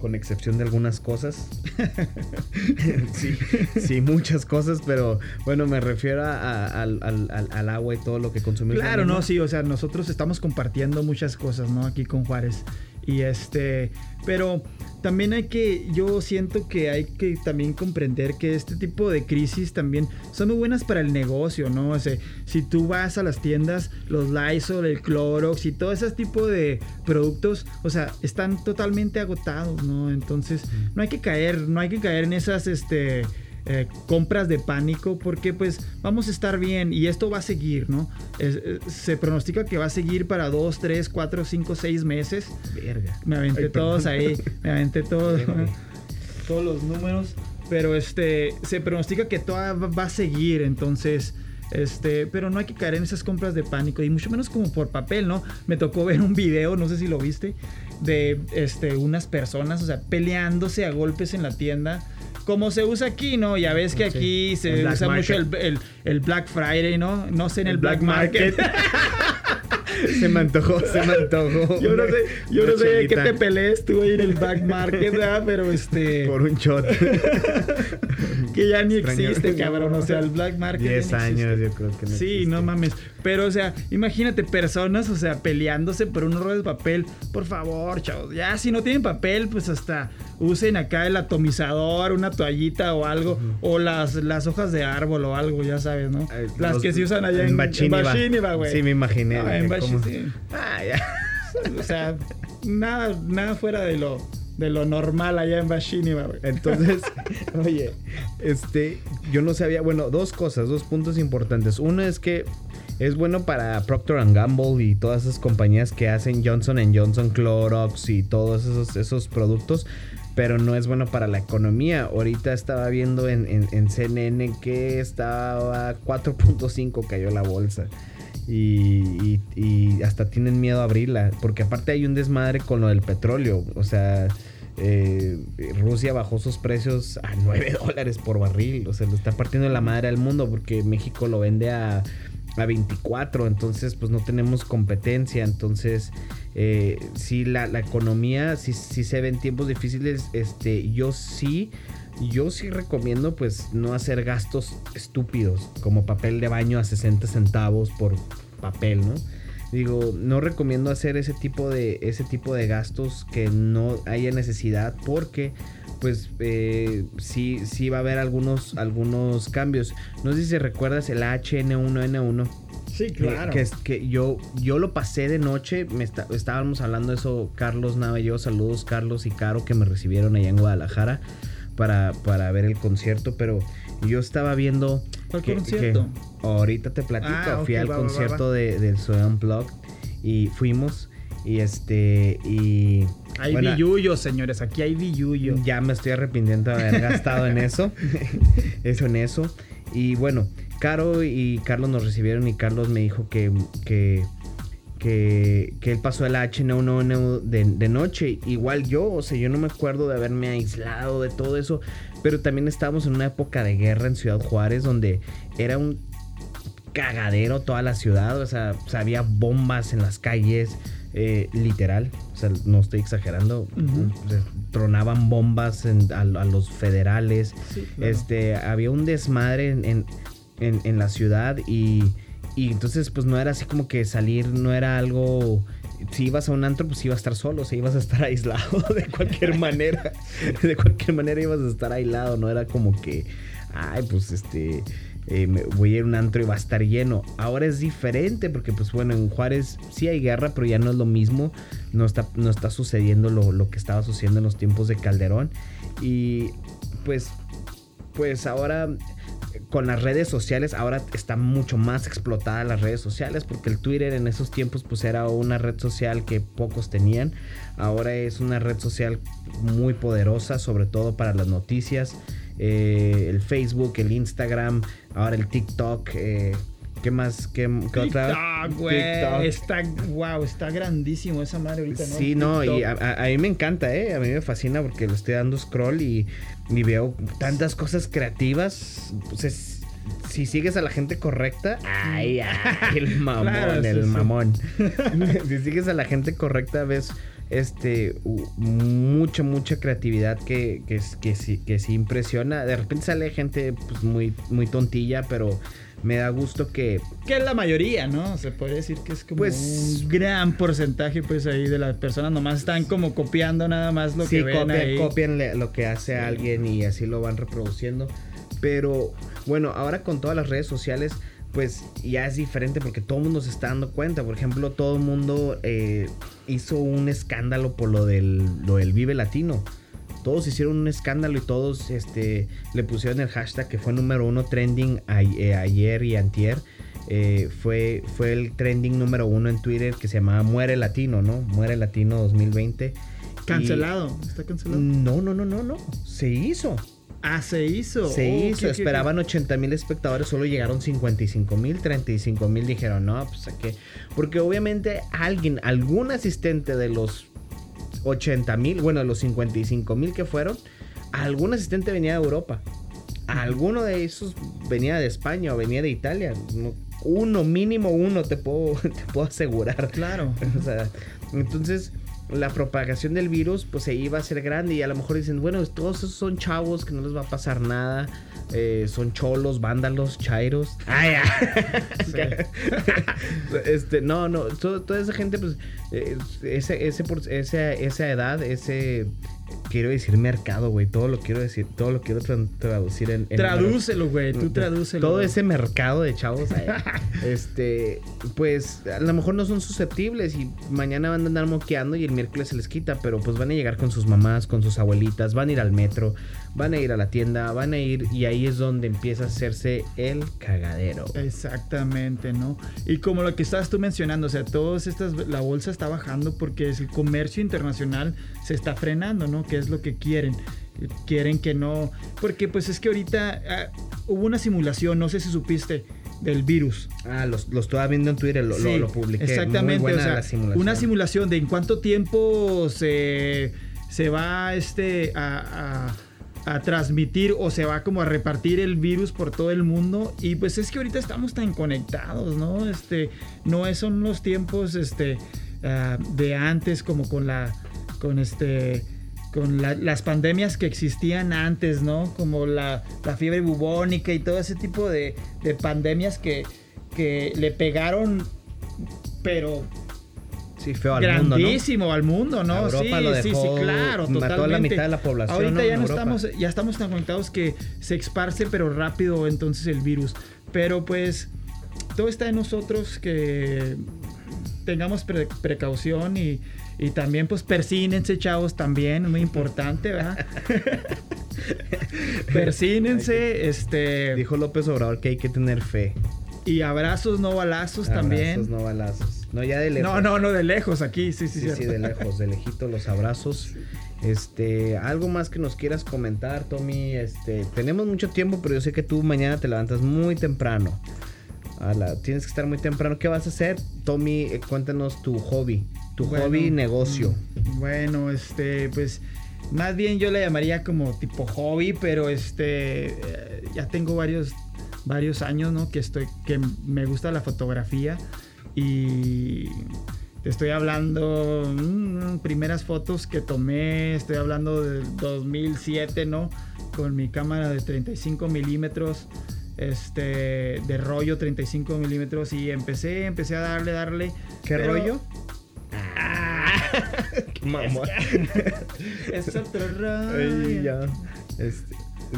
con excepción de algunas cosas. sí, sí, muchas cosas, pero bueno, me refiero a- a- al, al- al- al agua y todo lo que consumimos. Claro, no, sí, o sea, nosotros estamos compartiendo muchas cosas, ¿no? Aquí con Juárez. Y este, pero también hay que, yo siento que hay que también comprender que este tipo de crisis también son muy buenas para el negocio, ¿no? O sea, si tú vas a las tiendas, los Lysol, el Clorox y todo ese tipo de productos, o sea, están totalmente agotados, ¿no? Entonces, no hay que caer, no hay que caer en esas, este, eh, compras de pánico porque pues vamos a estar bien y esto va a seguir, ¿no? Es- eh, se pronostica que va a seguir para 2, 3, 4, 5, 6 meses. Verga. Me aventé Ay, todos ahí, me aventé todos, todos los números, pero este se pronostica que toda va va a seguir, entonces este, pero no hay que caer en esas compras de pánico y mucho menos como por papel, ¿no? Me tocó ver un video, no sé si lo viste, de este unas personas, o sea, peleándose a golpes en la tienda. Como se usa aquí, ¿no? Ya ves que Sí. aquí se usa mucho el, Market. el- el Black Friday, ¿no? No sé en el, El Black, Black Market. Se me antojó, se me antojó. Yo no sé, yo no sé de qué te pelees tú ahí en el Black Market, ¿verdad? Pero este. Por un shot. que ya ni Extraño. existe, cabrón. O sea, el Black Market. ya 10 ni años, yo creo que no Sí, existe. no mames. Pero, o sea, imagínate personas, o sea, peleándose por un rollo de papel. Por favor, chavos. Ya, si no tienen papel, pues hasta usen acá el atomizador, una toallita o algo. O las, las hojas de árbol o algo, ya sabes, ¿no? Las los- que se usan allá en, en. Bachíniva, güey. Sí, me imaginé. Ah, en Ah, ya. O sea, nada, nada fuera de lo, de lo normal allá en Bashiniva, güey. Entonces, oye, este, yo no sabía, bueno, dos cosas, dos puntos importantes. Uno es que es bueno para Procter Gamble y todas esas compañías que hacen Johnson Johnson, Clorox y todos esos, esos productos, pero no es bueno para la economía. Ahorita estaba viendo en, en- en CNN que estaba 4.5 cayó la bolsa. Y, y- hasta tienen miedo a abrirla. Porque aparte hay un desmadre con lo del petróleo. O sea, eh, Rusia bajó sus precios a 9 dólares por barril. O sea, lo está partiendo la madre al mundo porque México lo vende a a 24, entonces pues no tenemos competencia, entonces eh, si la, economía, si, si se ven tiempos difíciles, este, yo sí, yo sí recomiendo pues no hacer gastos estúpidos, como papel de baño a 60 centavos por papel, ¿no? Digo, no recomiendo hacer ese tipo de, ese tipo de gastos que no haya necesidad porque pues eh, sí, sí va a haber algunos, algunos cambios. No sé si recuerdas el HN1N1. Sí, claro. Que, que yo, yo lo pasé de noche, me estábamos hablando de eso, Carlos Nava y yo, saludos Carlos y Caro que me recibieron allá en Guadalajara para, para ver el concierto, pero yo estaba viendo... ¿Cuál concierto? ahorita te platico, ah, fui al concierto de, del Soy Unplugged y fuimos y este y hay bueno, señores, aquí hay billuyo. Ya me estoy arrepintiendo de haber gastado en eso. eso en eso. Y bueno, Caro y Carlos nos recibieron y Carlos me dijo que, que, que, él pasó el H1N de, de noche. Igual yo, o sea, yo no me acuerdo de haberme aislado de todo eso. Pero también estábamos en una época de guerra en Ciudad Juárez donde era un cagadero toda la ciudad. O sea, había bombas en las calles eh, literal, o sea, no estoy exagerando, tronaban bombas a, los federales, este, había un desmadre en, en, la ciudad y, y, entonces pues no era así como que salir, no era algo... Si ibas a un antro, pues ibas a estar solo, si ibas a estar aislado de cualquier manera. De cualquier manera ibas a estar aislado, no era como que, ay, pues este, eh, voy a ir a un antro y va a estar lleno. Ahora es diferente porque pues bueno, en Juárez sí hay guerra, pero ya no es lo mismo. No está, no está sucediendo lo, que estaba sucediendo en los tiempos de Calderón. Y pues, pues ahora con las redes sociales, ahora está mucho más explotada las redes sociales porque el Twitter en esos tiempos pues era una red social que pocos tenían. Ahora es una red social muy poderosa, sobre todo para las noticias. Eh, el Facebook, el Instagram, ahora el TikTok. Eh, ¿Qué más? ¿Qué, otra? güey. Está, wow, está grandísimo esa madre ahorita, ¿no? Sí, no, y a, mí me encanta, ¿eh? A mí me fascina porque le estoy dando scroll y, veo tantas cosas creativas. Pues si sigues a la gente correcta, ay, ay el mamón, el mamón. si sigues a la gente correcta, ves este mucha mucha creatividad que, que, que, sí, que sí impresiona de repente sale gente pues muy muy tontilla pero me da gusto que que es la mayoría no se puede decir que es como pues, un gran porcentaje pues ahí de las personas nomás están como copiando nada más lo que ven copian, ahí. copian lo que hace alguien y así lo van reproduciendo pero bueno ahora con todas las redes sociales pues ya es diferente porque todo el mundo se está dando cuenta. Por ejemplo, todo el mundo eh, hizo un escándalo por lo del, lo del Vive Latino. Todos hicieron un escándalo y todos este, le pusieron el hashtag que fue número uno trending eh, ayer y antier. Eh, fue, fue el trending número uno en Twitter que se llamaba Muere Latino, ¿no? Muere Latino 2020. Cancelado, ¿está cancelado? No, no, no, no, no. Se hizo. Ah, se hizo. Se hizo. Esperaban 80 mil espectadores, solo llegaron 55 mil, 35 mil. Dijeron, no, pues a qué. Porque obviamente alguien, algún asistente de los 80 mil, bueno, de los 55 mil que fueron, algún asistente venía de Europa. Alguno de esos venía de España o venía de Italia. Uno, mínimo uno, te puedo, te puedo asegurar. Claro. o sea, entonces la propagación del virus pues se iba a ser grande y a lo mejor dicen, bueno, todos esos son chavos que no les va a pasar nada, eh, son cholos, vándalos, chairos. Ah, este, no, no, toda esa gente pues eh, ese, ese, esa, esa edad, ese quiero decir mercado, güey. Todo lo quiero decir, todo lo quiero traducir en. Tradúcelo, güey. Tú tradúcelo. Todo ese mercado de chavos, este, pues a lo mejor no son susceptibles y mañana van a andar moqueando y el miércoles se les quita, pero pues van a llegar con sus mamás, con sus abuelitas, van a ir al metro, van a ir a la tienda, van a ir y ahí es donde empieza a hacerse el cagadero. Exactamente, ¿no? Y como lo que estabas tú mencionando, o sea, todas estas, la bolsa está bajando porque el comercio internacional se está frenando, ¿no? Que es lo que quieren. Quieren que no. Porque pues es que ahorita ah, hubo una simulación, no sé si supiste, del virus. Ah, lo, estaba viendo en Twitter, lo, lo, publiqué. Exactamente, o sea, una simulación de en cuánto tiempo se, se va este a a transmitir o se va como a repartir el virus por todo el mundo y pues es que ahorita estamos tan conectados, ¿no? Este, no son los tiempos este, ah, de antes como con la, con este, con las pandemias que existían antes, ¿no? Como la, fiebre bubónica y todo ese tipo de, de pandemias que, que le pegaron, pero Sí, feo al grandísimo mundo, al mundo, ¿no? sí, sí, sí, claro, mató a la mitad de la población. Ahorita ya no estamos, ya estamos tan conectados que se esparce, pero rápido entonces el virus. Pero pues todo está en nosotros que tengamos precaución y, y, también pues persínense, chavos, también, muy importante, ¿verdad? persínense, este... Dijo López Obrador que hay que tener fe. Y abrazos, no balazos también. Abrazos, no balazos. No, ya de lejos. No, no, no, de lejos aquí, sí, sí, sí. Sí, de lejos, de lejito los abrazos. Este, algo más que nos quieras comentar, Tommy. Este, tenemos mucho tiempo, pero yo sé que tú mañana te levantas muy temprano. tienes que estar muy temprano. ¿Qué vas a hacer? Tommy, eh, cuéntanos tu hobby, tu hobby negocio. Mm, bueno, este, pues más bien yo le llamaría como tipo hobby, pero este, eh, ya tengo varios varios años, ¿no? Que estoy, que me gusta la fotografía y te estoy hablando, mm, primeras fotos que tomé, estoy hablando del 2007, ¿no? Con mi cámara de 35 milímetros, este, de rollo 35 milímetros y empecé, empecé a darle, darle. ¿Qué rollo? Ah, Qué mamón. Es, otro rollo. ya. Este,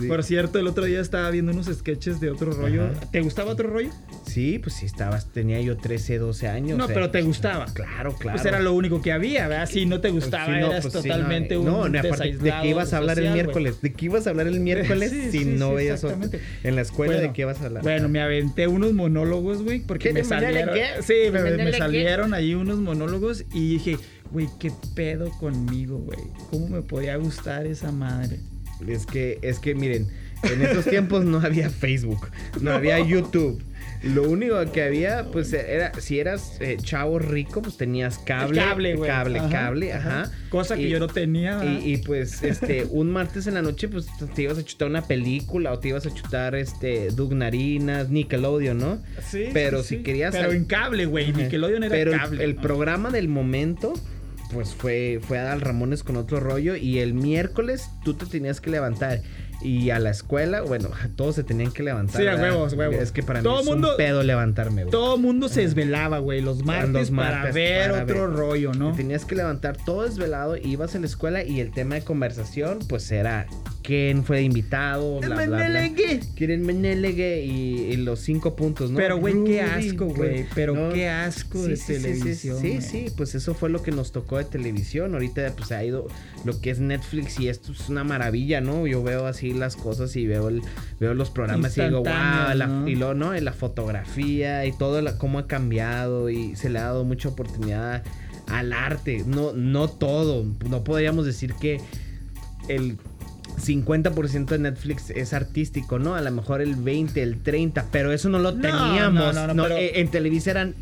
por cierto, el otro día estaba viendo unos sketches de otro rollo. ¿Te gustaba otro rollo? Sí, pues sí, estabas, tenía yo 13, 12 años. No, pero te pues, gustaba. Claro, claro. Pues era lo único que había, ¿verdad? Si no te pues gustaba, eras pues totalmente un No, no aparte, ¿de qué ibas a hablar el miércoles? ¿De qué ibas a hablar el miércoles si no veías otro? En la escuela, ¿de qué ibas a hablar? Bueno, me aventé unos monólogos, güey, porque me salieron. Qué? Sí, me, me salieron ahí unos monólogos y dije, güey, ¿qué pedo conmigo, güey? ¿Cómo me podía gustar esa madre? Es que, es que, miren, en esos tiempos no había Facebook, no, había YouTube. Lo único que había, pues era, si eras eh, chavo rico, pues tenías cable. cable, güey. Cable, cable, ajá. Cosa que yo no tenía. Y, pues, este, un martes en la noche, pues te ibas a chutar una película o te ibas a chutar, este, Dugnarinas, Nickelodeon, ¿no? Sí. Pero si querías. Pero en cable, güey. Nickelodeon era Pero cable. el programa del momento pues fue, fue a Dal Ramones con otro rollo y el miércoles tú te tenías que levantar y a la escuela, bueno, todos se tenían que levantar. Sí, a huevos, huevos. Es que para mí es un pedo levantarme, güey. Todo mundo se desvelaba, güey, los martes, para ver otro rollo, ¿no? tenías que levantar todo desvelado, ibas a la escuela y el tema de conversación, pues era quién fue invitado, bla, bla, bla. Quieren Menelegue y, y, los cinco puntos, ¿no? Pero, güey, qué asco, güey. Pero qué asco de televisión. Sí, sí, pues eso fue lo que nos tocó de televisión. Ahorita, pues ha ido lo que es Netflix y esto es una maravilla, ¿no? Yo veo así las cosas y veo, el, veo los programas y digo, wow, la, y luego, ¿no? La fotografía y todo, la, cómo ha cambiado y se le ha dado mucha oportunidad al arte. No, no todo. No podríamos decir que el 50% de Netflix es artístico, ¿no? A lo mejor el 20, el 30, pero eso no lo teníamos. No, eh, En Televisa eran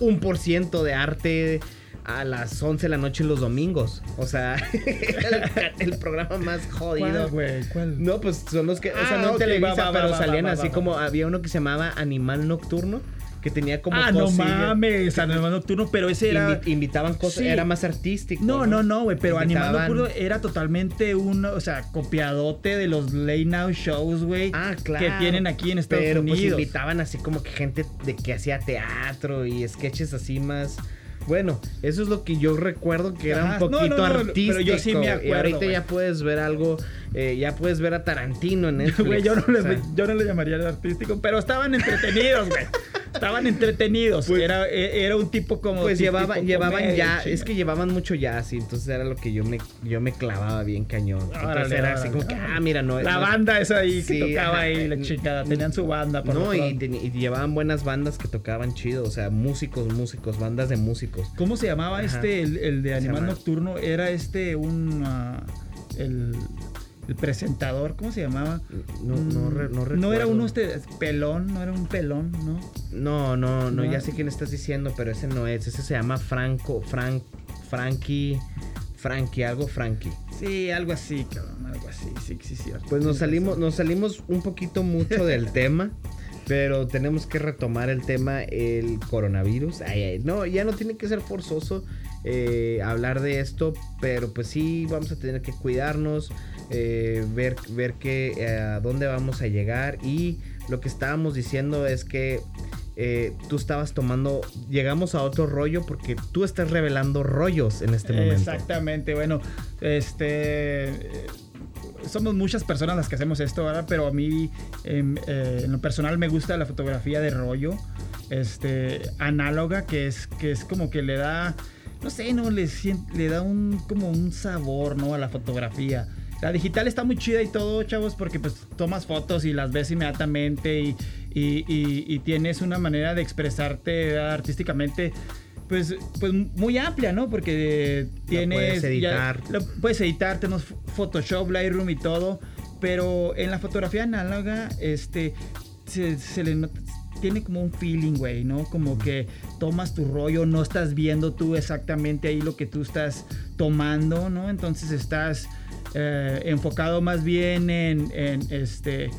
un por ciento de arte a las 11 de la noche los domingos. O sea, el, programa más jodido. ¿Cuál, ¿Cuál? No, pues son los que. o sea, no en ah, Televisa, pero salían así como. Había uno que se llamaba Animal Nocturno que tenía como Ah, no mames, Animal Nocturno, pero ese era invitaban cosas, era más artístico. No, no, no, güey, pero Animal Nocturno era totalmente un, o sea, copiadote de los late now shows, güey, ah, claro, que tienen aquí en Estados pero, Unidos. Pues invitaban así como que gente de que hacía teatro y sketches así más bueno, eso es lo que yo recuerdo que era un poquito artístico. Pero yo sí me acuerdo. Y ahorita ya puedes ver algo, eh, ya puedes ver a Tarantino en Netflix. Güey, yo, no yo no le llamaría artístico, pero estaban entretenidos, güey. estaban entretenidos. Pues, era, e, era un tipo como. Pues llevaban ya, es que llevaban mucho jazz y entonces era lo que yo me, yo me clavaba bien cañón. entonces era así como que, ah, mira, no. La banda esa ahí que tocaba ahí, la chica, tenían su banda. Por no, y, y, llevaban buenas bandas que tocaban chido, o sea, músicos, músicos, bandas de músicos. ¿Cómo se llamaba este, el, de Animal Nocturno? Era este un. Ah, el el presentador, ¿cómo se llamaba? No, no, no, recuerdo. No era uno este pelón, no era un pelón, ¿no? No, no, no, ya sé quién estás diciendo, pero ese no es. Ese se llama Franco, Frank, Frankie, Frankie, algo Frankie. Sí, algo así, cabrón, algo así, sí, sí, cierto. Pues nos salimos, nos salimos un poquito mucho del tema. Pero tenemos que retomar el tema, el coronavirus. Ay, ay, no, ya no tiene que ser forzoso eh, hablar de esto, pero pues sí vamos a tener que cuidarnos, eh, ver, ver que, eh, a dónde vamos a llegar. Y lo que estábamos diciendo es que tú estabas tomando, llegamos a otro rollo porque tú estás revelando rollos en este momento. Exactamente, bueno, este... Somos muchas personas las que hacemos esto, ¿verdad? Pero a mí, em, eh, en lo personal, me gusta la fotografía de rollo, este, análoga, que es, que es como que le da, no sé, no, le, le da un, como un sabor, ¿no? A la fotografía. La digital está muy chida y todo, chavos, porque pues tomas fotos y las ves inmediatamente y, y- y- y tienes una manera de expresarte artísticamente pues, pues muy amplia, ¿no? Porque tienes... puedes editar. lo puedes editar, tenemos Photoshop, Lightroom y todo, pero en la fotografía análoga, este, se, se le nota- tiene como un feeling, güey, ¿no? Como que tomas tu rollo, no estás viendo tú exactamente ahí lo que tú estás tomando, ¿no? Entonces estás eh, enfocado más bien en, en, este,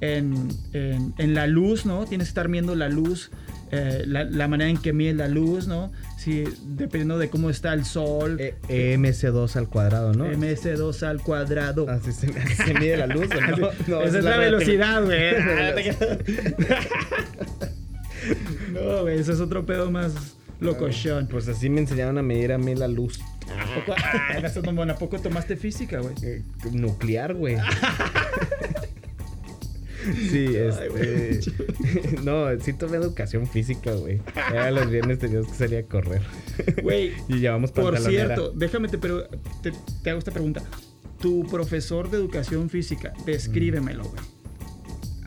en, en- en la luz, ¿no? Tienes que estar viendo la luz, eh, la, la manera en que mides la luz, ¿no? Sí, dependiendo de cómo está el sol. Eh, EMC2 al cuadrado, ¿no? MS2 al cuadrado. Así se, así se mide la luz, ¿o no? No, Esa es la velocidad, güey. relativa- no, güey, ese es otro pedo más locochón. Pues así me enseñaron a medir a mí la luz ¿A poco, ah, ¿a poco tomaste física, güey? eh, nuclear, güey. Sí, este. No, sí tomé educación física, güey. Ya los viernes teníamos que salir a correr. Güey, Y llevamos por cierto, déjame te, pero, te, te hago esta pregunta. Tu profesor de educación física, descríbemelo, güey.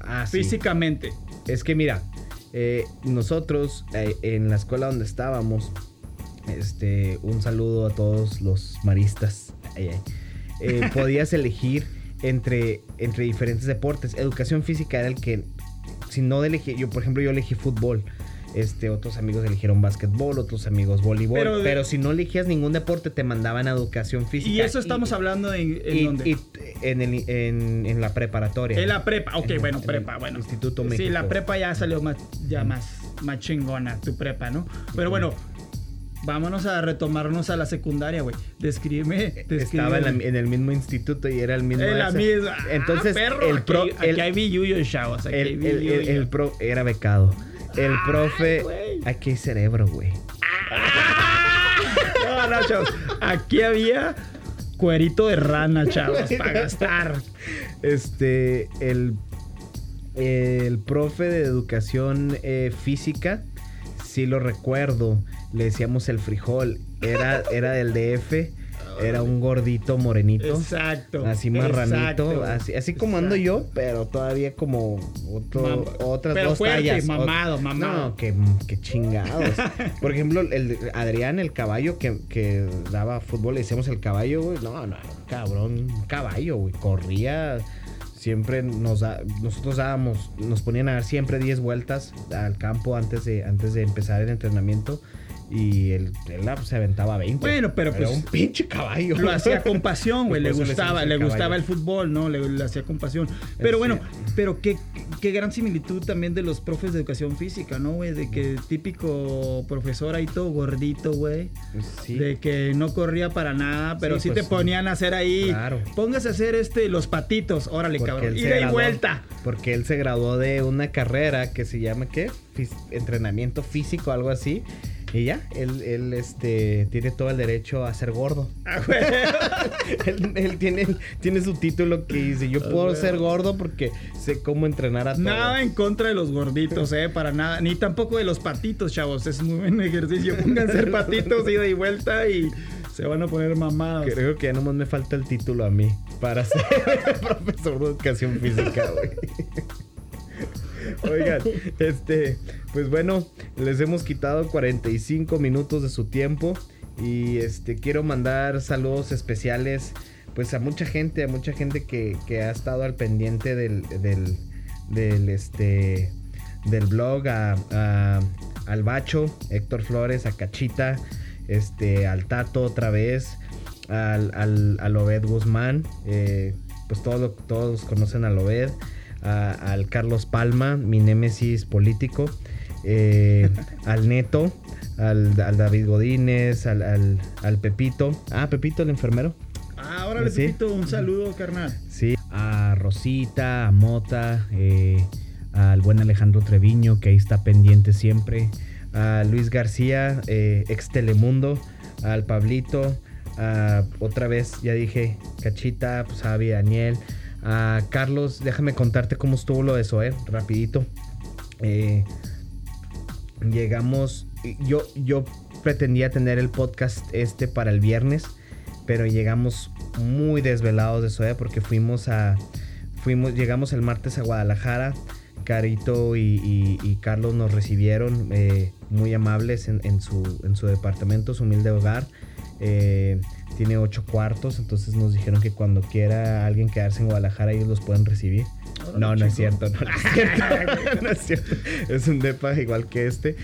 Ah, sí. Físicamente. Es que mira, eh, nosotros eh, en la escuela donde estábamos, este, un saludo a todos los maristas. Eh, podías elegir entre, entre diferentes deportes. Educación física era el que, si no elegí, yo por ejemplo yo elegí fútbol. Este, otros amigos eligieron básquetbol, otros amigos voleibol. Pero Pero, si no elegías ningún deporte, te mandaban a educación física. Y eso estamos hablando en, en y- dónde? y en, el- en- en la preparatoria. en la prepa. Ok, En- bueno, prepa, bueno. Instituto Sí, México. la prepa ya salió más, ya más, más chingona, tu prepa, ¿no? Pero bueno, vámonos a retomarnos a la secundaria, güey. Descríbeme, Estaba en, la- en el mismo instituto y era el mismo. En la misma. Entonces, Ah, perro, el pro. Aquí, aquí el- hay chavos. Aquí hay el, el- el- pro era becado. El profe. Aquí hay cerebro, güey. No, no, chavos. Aquí había cuerito de rana, chavos, para gastar. Este. El. El profe de educación eh, física. Sí lo recuerdo. Le decíamos el frijol. Era, era del DF. Era un gordito morenito. Exacto. Así marranito, exacto, así, así como ando yo, pero todavía como otro, Mam- otras pero dos fuerte, tallas. mamado, mamado. No, que, que chingados. Por ejemplo, el Adrián, el caballo que, que daba fútbol, le decíamos el caballo, güey. No, no, cabrón, caballo, güey. Corría, siempre nos da, nosotros dábamos, nos ponían a dar siempre 10 vueltas al campo antes de, antes de empezar el entrenamiento. Y él, él se aventaba 20. Bueno, pero Era pues- un pinche caballo. Lo hacía con pasión, güey. Le le gustaba, le el gustaba el fútbol, ¿no? Le, le hacía con pasión. Pero Sí. bueno, pero qué, qué gran similitud también de los profes de educación física, ¿no, güey? De que típico profesor ahí todo gordito, güey. Sí. De que no corría para nada, pero sí, Sí, te pues, ponían a hacer ahí. claro. Póngase a hacer este, los patitos. Órale, Porque cabrón. y graduó- vuelta. Porque él se graduó de una carrera que se llama, ¿qué? Fis- entrenamiento físico, algo así. Y ya, él, él este, tiene todo el derecho a ser gordo. Ah, güey. él él tiene, tiene su título que dice, yo puedo güey. ser gordo porque sé cómo entrenar a todos. Nada en contra de los gorditos, eh, para nada. Ni tampoco de los patitos, chavos. Es muy buen ejercicio. Pónganse hacer patitos ida y vuelta y se van a poner mamados. Creo que ya nomás me falta el título a mí para ser profesor de educación física, güey. Oigan, este, pues bueno, les hemos quitado 45 minutos de su tiempo y este quiero mandar saludos especiales pues a mucha gente, a mucha gente que, que ha estado al pendiente del, del, este del blog, a, a- al Bacho, Héctor Flores, a Cachita, este, al Tato otra vez, al, al, al Obed Guzmán, eh, pues todos, todos conocen al Obed, al Carlos Palma, mi némesis político, eh, al Neto, al, David Godínez, al, Pepito. Ah, Pepito, el enfermero. Ah, órale, Pepito, un saludo, carnal. Sí, a Rosita, a Mota, eh, al buen Alejandro Treviño, que ahí está pendiente siempre, a Luis García, eh, ex Telemundo, al Pablito, a, otra vez, ya dije, Cachita, pues, Javi, Daniel, Carlos, déjame contarte cómo estuvo lo de eh, rapidito. Eh, llegamos, yo, yo pretendía tener el podcast este para el viernes, pero llegamos muy desvelados de ¿eh? porque fuimos a, fuimos, llegamos el martes a Guadalajara, Carito y, Carlos nos recibieron eh, muy amables en, su, en su departamento, su humilde hogar. Eh, tiene ocho cuartos, entonces nos dijeron que cuando quiera alguien quedarse en Guadalajara ellos los pueden recibir. No, no es cierto, no, es cierto, no es cierto. Es un depa igual que este.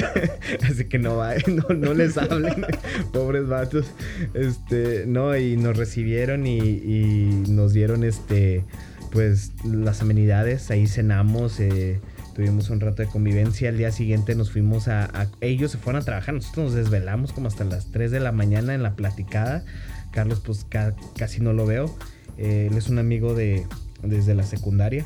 Así que no va, no, les hablen, pobres vatos. Este, no, y nos recibieron y, y nos dieron este, pues las amenidades. Ahí cenamos. Eh, tuvimos un rato de convivencia. Al día siguiente nos fuimos a, Ellos se fueron a trabajar, nosotros nos desvelamos como hasta las 3 de la mañana en la platicada. Carlos pues casi no lo veo. Eh, él es un amigo de desde la secundaria.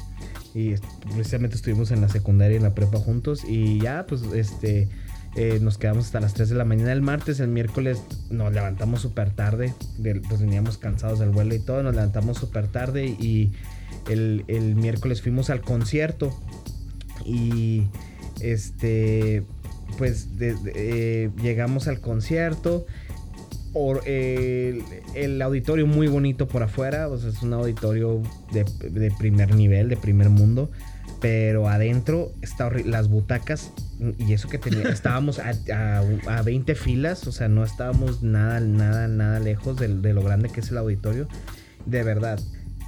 Y precisamente estuvimos en la secundaria y en la prepa juntos. Y ya pues este... Eh, nos quedamos hasta las 3 de la mañana el martes, el miércoles nos levantamos súper tarde, pues veníamos cansados del vuelo y todo, nos levantamos súper tarde y el, el, miércoles fuimos al concierto y este, pues eh, llegamos al concierto. el, auditorio muy bonito por afuera, o sea, es un auditorio de, primer nivel, de primer mundo, pero adentro está las butacas y eso que tenía, estábamos a, a, 20 filas, o sea, no estábamos nada, nada, nada lejos de, de, lo grande que es el auditorio, de verdad,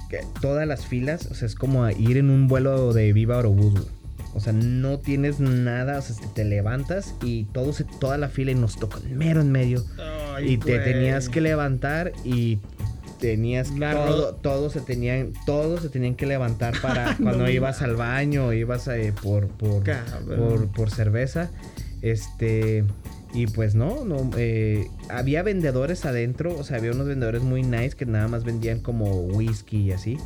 que todas las filas, o sea, es como ir en un vuelo de Viva Aerobús, o sea, no tienes nada, o sea, te levantas y todo se, toda la fila y nos toca mero en medio. y te tenías que levantar y tenías todo, todos se tenían, todos se tenían que levantar para cuando ibas al baño, ibas eh, por, por, por, cerveza. Este, y pues no, no, eh, había vendedores adentro, o sea, había unos vendedores muy nice que nada más vendían como whisky y así.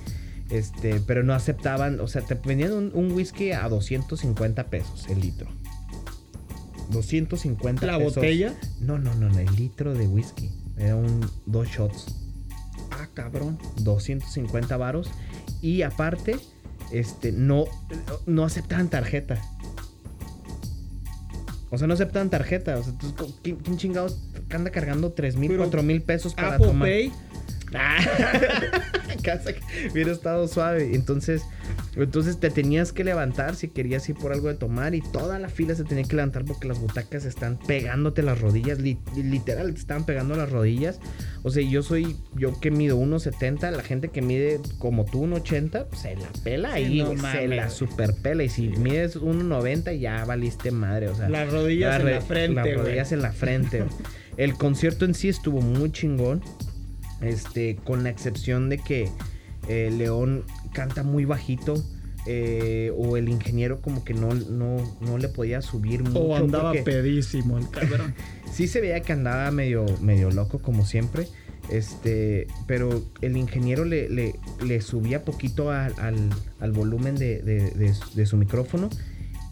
Este, pero no aceptaban, o sea, te vendían un, whisky a 250 pesos el litro. 250 ¿La botella? No, no, no, el litro de whisky. Era un dos shots. Ah, cabrón. 250 varos. Y aparte, este, no, no aceptaban tarjeta. O sea, no aceptaban tarjeta. O sea, ¿quién, chingados anda cargando 3 mil, 4 mil pesos para Apple tomar? Pay Casa que hubiera estado suave. Entonces, entonces te tenías que levantar si querías ir por algo de tomar y toda la fila se tenía que levantar porque las butacas están pegándote las rodillas, literal te estaban pegando las rodillas. O sea, yo soy, yo que mido 1.70, la gente que mide como tú 1.80, pues, se la pela ahí, se la super pela. Y si mides 1.90 ya valiste madre, o sea. Las rodillas en la frente. Las rodillas en la frente. El concierto en sí estuvo muy chingón. Este, con la excepción de que eh, León canta muy bajito. Eh, o el ingeniero como que no, no, le podía subir mucho. O andaba pedísimo el cabrón. sí se veía que andaba medio, medio loco como siempre. Este, pero el ingeniero le, le, subía poquito al, volumen de, de, su micrófono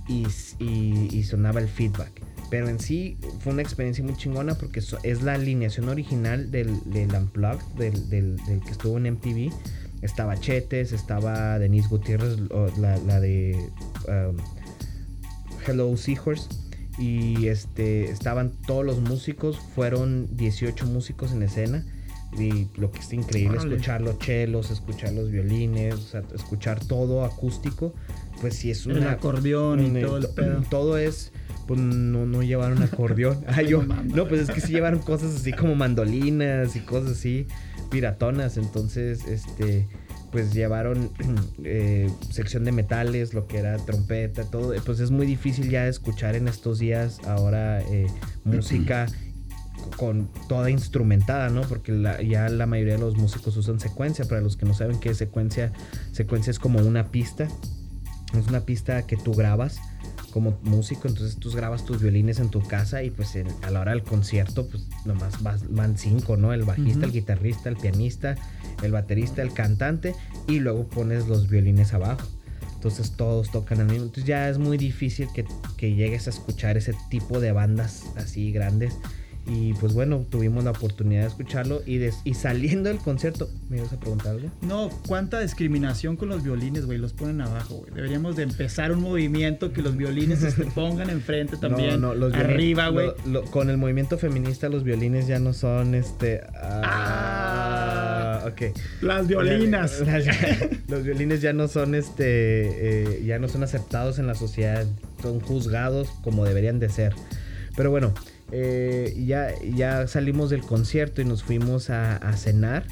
y, y, sonaba el feedback. Pero en sí fue una experiencia muy chingona porque es la alineación original del, del Unplugged, del, del, que estuvo en MTV. Estaba Chetes, estaba Denise Gutiérrez, la, de um, Hello Seahorse. Y este, estaban todos los músicos, fueron 18 músicos en escena. Y lo que es increíble, escuchar los chelos, escuchar los violines, escuchar todo acústico. Pues sí, es un acordeón y todo el pedo. Todo es pues no, no llevaron acordeón. Ah, yo, no, pues es que sí llevaron cosas así como mandolinas y cosas así, piratonas. Entonces, este, pues llevaron eh, sección de metales, lo que era trompeta, todo. Pues es muy difícil ya escuchar en estos días ahora eh, música con toda instrumentada, ¿no? Porque la- ya la mayoría de los músicos usan secuencia. Para los que no saben qué es secuencia, secuencia es como una pista. Es una pista que tú grabas como músico, entonces tú grabas tus violines en tu casa y pues en- a la hora del concierto pues nomás vas- van cinco, ¿no? El bajista, el guitarrista, el pianista, el baterista, el cantante y luego pones los violines abajo. Entonces todos tocan al mismo. Entonces ya es muy difícil que, que llegues a escuchar ese tipo de bandas así grandes. Y pues bueno, tuvimos la oportunidad de escucharlo y, des- y saliendo del concierto, ¿me ibas a preguntar algo? No, cuánta discriminación con los violines, güey. Los ponen abajo, güey. Deberíamos de empezar un movimiento que los violines se pongan enfrente también. No, no, los arriba, güey. con el movimiento feminista, los violines ya no son este. Ah, ok. Las violinas. Las- los violines ya no son este. eh, ya no son aceptados en la sociedad. Son juzgados como deberían de ser. Pero bueno, eh, ya, ya salimos del concierto y nos fuimos a, a cenar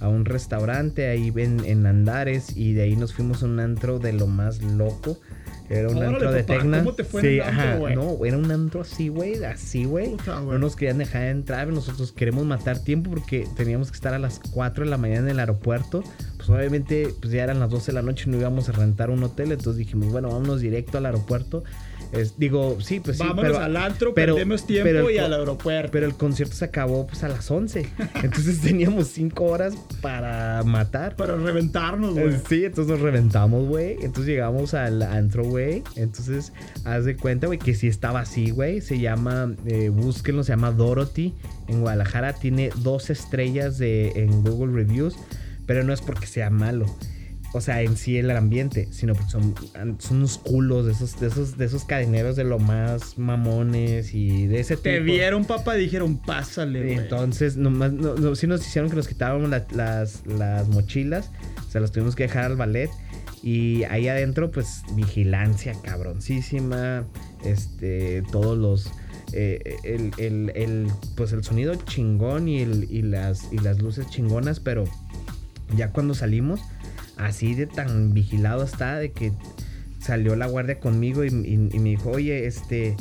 a un restaurante ahí en, en Andares y de ahí nos fuimos a un antro de lo más loco. Era un Órale, antro de papá, Tecna. ¿cómo te fue en sí, el antro, ajá, no, era un antro así, güey, así, güey. No nos querían dejar entrar, nosotros queremos matar tiempo porque teníamos que estar a las 4 de la mañana en el aeropuerto. Pues obviamente pues ya eran las 12 de la noche y no íbamos a rentar un hotel, entonces dijimos, bueno, vámonos directo al aeropuerto. Es- digo, sí, pues sí, Vámonos pero, al antro, pero- perdemos tiempo pero el y al aeropuerto. pero el concierto se acabó pues a las 11. Entonces teníamos 5 horas para matar. Para reventarnos, güey. Eh, Sí, entonces nos reventamos, güey. Entonces llegamos al antro, güey. Entonces, haz de cuenta, güey, que sí estaba así, güey. Se llama, eh, búsquenlo, se llama Dorothy. En Guadalajara tiene dos estrellas de, en Google Reviews, pero no es porque sea malo. O sea, en sí el ambiente, sino porque son, son unos culos de esos, de esos, de esos cadeneros de lo más mamones y de ese Te tipo. vieron, papá, dijeron, pásale, güey. Entonces, nomás, no, no, sí nos hicieron que nos quitáramos la- las, las mochilas. Se las tuvimos que dejar al ballet. Y ahí adentro, pues, vigilancia cabroncísima. Este, todos los. eh, el, el- el, pues el sonido chingón y, el, y, las, y las luces chingonas, pero ya cuando salimos, así de tan vigilado está de que salió la guardia conmigo y, y- y me dijo, oye, este,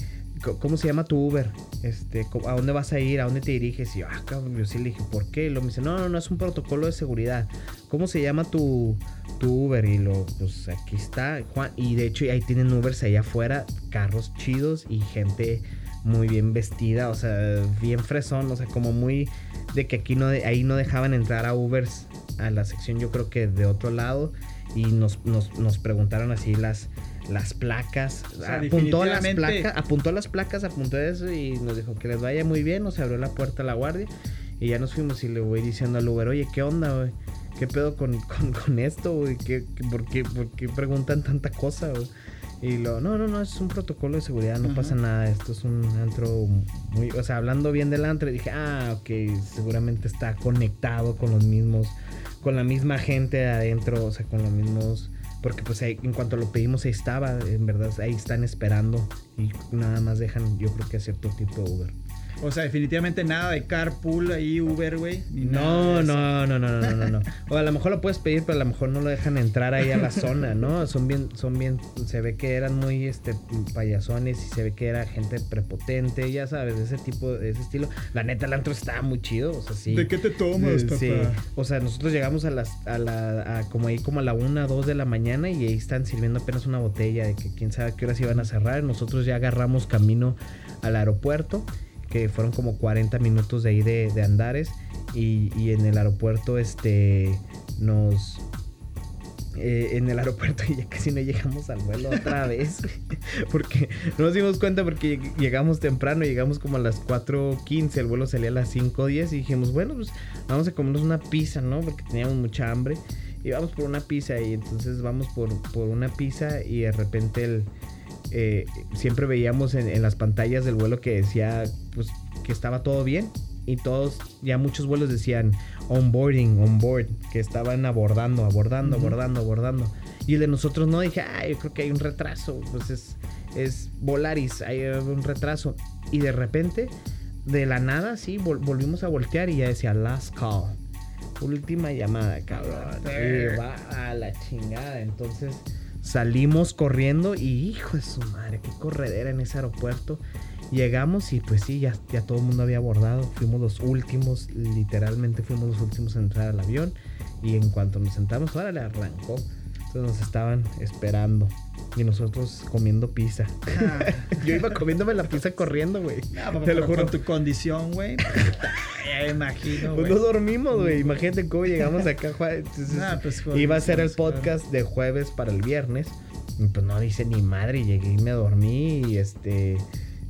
¿cómo se llama tu Uber? Este, ¿a dónde vas a ir? ¿A dónde te diriges? Y yo, ah, cabrón, yo sí le dije, ¿por qué? Y lo me dice, no, no, no, es un protocolo de seguridad. ¿Cómo se llama tu, tu Uber? Y lo, pues aquí está, Juan. Y de hecho ahí tienen Ubers allá afuera, carros chidos y gente muy bien vestida, o sea, bien fresón, o sea, como muy de que aquí no, de- ahí no dejaban entrar a Ubers a la sección, yo creo que de otro lado, y nos, nos, nos preguntaron así las, las placas, O sea, apuntó las placas, apuntó las placas, apuntó eso y nos dijo que les vaya muy bien, nos abrió la puerta a la guardia y ya nos fuimos y le voy diciendo al Uber, oye, ¿qué onda, güey? ¿Qué pedo con, con, con esto, güey? ¿Qué, qué- por, qué, por qué preguntan tanta cosa, güey? Y lo, no, no, no, es un protocolo de seguridad, no Ajá. pasa nada, esto es un antro muy, o sea, hablando bien del antro, dije, ah, ok, seguramente está conectado con los mismos, con la misma gente de adentro, o sea, con los mismos, porque pues ahí, en cuanto lo pedimos ahí estaba, en verdad, ahí están esperando y nada más dejan, yo creo que a cierto tipo de Uber. O sea, definitivamente nada de carpool ahí, Uber, güey. No, no, no, no, no, no, no. O a lo mejor lo puedes pedir, pero a lo mejor no lo dejan entrar ahí a la zona, ¿no? Son bien, son bien, se ve que eran muy, este, payasones y se ve que era gente prepotente, ya sabes, ese tipo, de ese estilo. La neta, el antro estaba muy chido, o sea, sí. ¿De qué te tomas, papá? sí. O sea, nosotros llegamos a las, a la, a como ahí como a la una, dos de la mañana y ahí están sirviendo apenas una botella de que quién sabe a qué horas iban a cerrar. Nosotros ya agarramos camino al aeropuerto, que fueron como 40 minutos de ahí de, de Andares y, y en el aeropuerto, este, nos... eh, en el aeropuerto y ya casi no llegamos al vuelo otra vez. porque no nos dimos cuenta porque lleg- llegamos temprano, llegamos como a las 4.15, el vuelo salía a las 5.10 y dijimos, bueno, pues vamos a comernos una pizza, ¿no? Porque teníamos mucha hambre. Y vamos por una pizza y entonces vamos por, por una pizza y de repente el... eh, siempre veíamos en, en las pantallas del vuelo que decía pues que estaba todo bien y todos ya muchos vuelos decían onboarding, onboard, que estaban abordando, abordando, abordando, abordando. Y el de nosotros no dije, ah, yo creo que hay un retraso, pues es es Volaris, hay un retraso y de repente de la nada sí vol- volvimos a voltear y ya decía last call. Última llamada, cabrón. Y va a la chingada. Entonces salimos corriendo y hijo de su madre, qué corredera en ese aeropuerto. Llegamos y pues sí, ya, ya todo el mundo había abordado. Fuimos los últimos, literalmente fuimos los últimos en entrar al avión. Y en cuanto nos sentamos, ahora le arrancó. Entonces nos estaban esperando. Y nosotros comiendo pizza. Ah. Yo iba comiéndome la pizza corriendo, güey. No, Te lo juro. Con tu condición, güey. ya imagino, Pues güey. no dormimos, güey. Imagínate cómo llegamos acá. Entonces, Nah, pues, joder, iba a ser el pues, podcast de jueves para el viernes. Y pues no dice ni madre. Llegué y me dormí. Y este.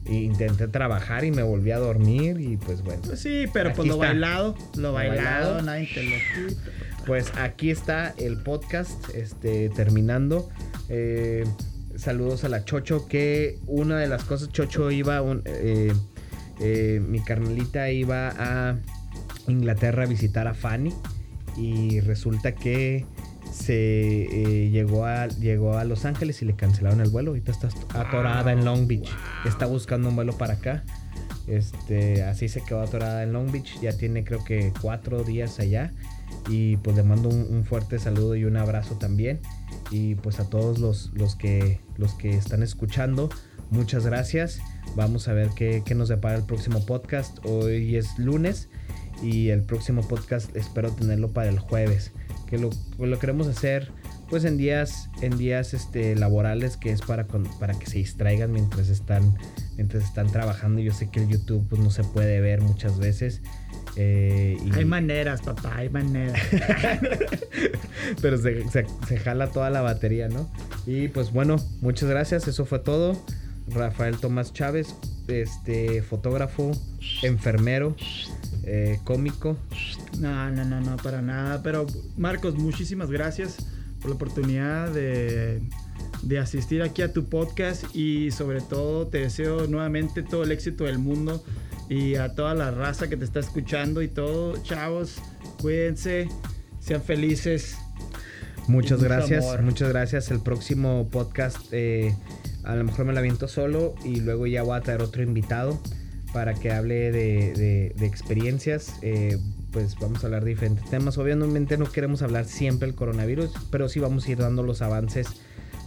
e intenté trabajar y me volví a dormir. Y pues bueno. Pues sí, pero pues lo está. bailado, lo Lo bailado, bailado. nadie te lo quita. Pues aquí está el podcast. Este. Terminando. Eh, saludos a la Chocho. Que una de las cosas. Chocho iba. un- eh, eh, mi carnalita iba a Inglaterra a visitar a Fanny. Y resulta que se eh, llegó, a, llegó a Los Ángeles y le cancelaron el vuelo. Ahorita está atorada en Long Beach. Está buscando un vuelo para acá. Este, así se quedó atorada en Long Beach. Ya tiene creo que cuatro días allá. Y pues le mando un, fuerte saludo y un abrazo también. Y pues a todos los, los, que, los que están escuchando, muchas gracias. Vamos a ver qué, qué nos depara el próximo podcast. Hoy es lunes y el próximo podcast espero tenerlo para el jueves. Que lo, pues lo queremos hacer pues en días, en días este, laborales que es para, con- para que se distraigan mientras están, mientras están trabajando. Yo sé que el YouTube pues, no se puede ver muchas veces. Eh, y- Hay maneras, papá, hay maneras. pero se, se- se jala toda la batería, ¿no? Y pues bueno, muchas gracias. Eso fue todo. Rafael Tomás Chávez, este fotógrafo, enfermero, eh, cómico. No, no, no, no, para nada. Pero Marcos, muchísimas gracias por la oportunidad de, de asistir aquí a tu podcast y sobre todo te deseo nuevamente todo el éxito del mundo y a toda la raza que te está escuchando y todo. Chavos, cuídense, sean felices. Muchas gracias, muchas gracias. El próximo podcast eh, a lo mejor me lo aviento solo y luego ya voy a traer otro invitado para que hable de, de- de experiencias. Eh, pues vamos a hablar de diferentes temas. Obviamente no queremos hablar siempre del coronavirus, pero sí vamos a ir dando los avances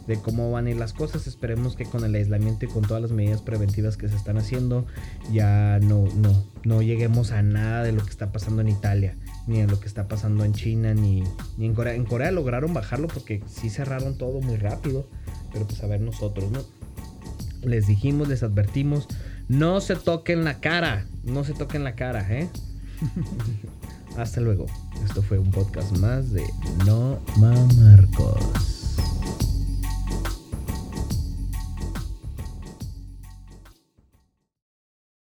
de cómo van a ir las cosas. Esperemos que con el aislamiento y con todas las medidas preventivas que se están haciendo ya no, no, no lleguemos a nada de lo que está pasando en Italia, ni de lo que está pasando en China, ni, ni en Corea. En Corea lograron bajarlo porque sí cerraron todo muy rápido, pero pues a ver nosotros, ¿no? Les dijimos, les advertimos, no se toquen la cara, no se toquen la cara, ¿eh? Hasta luego. Esto fue un podcast más de No Mamá.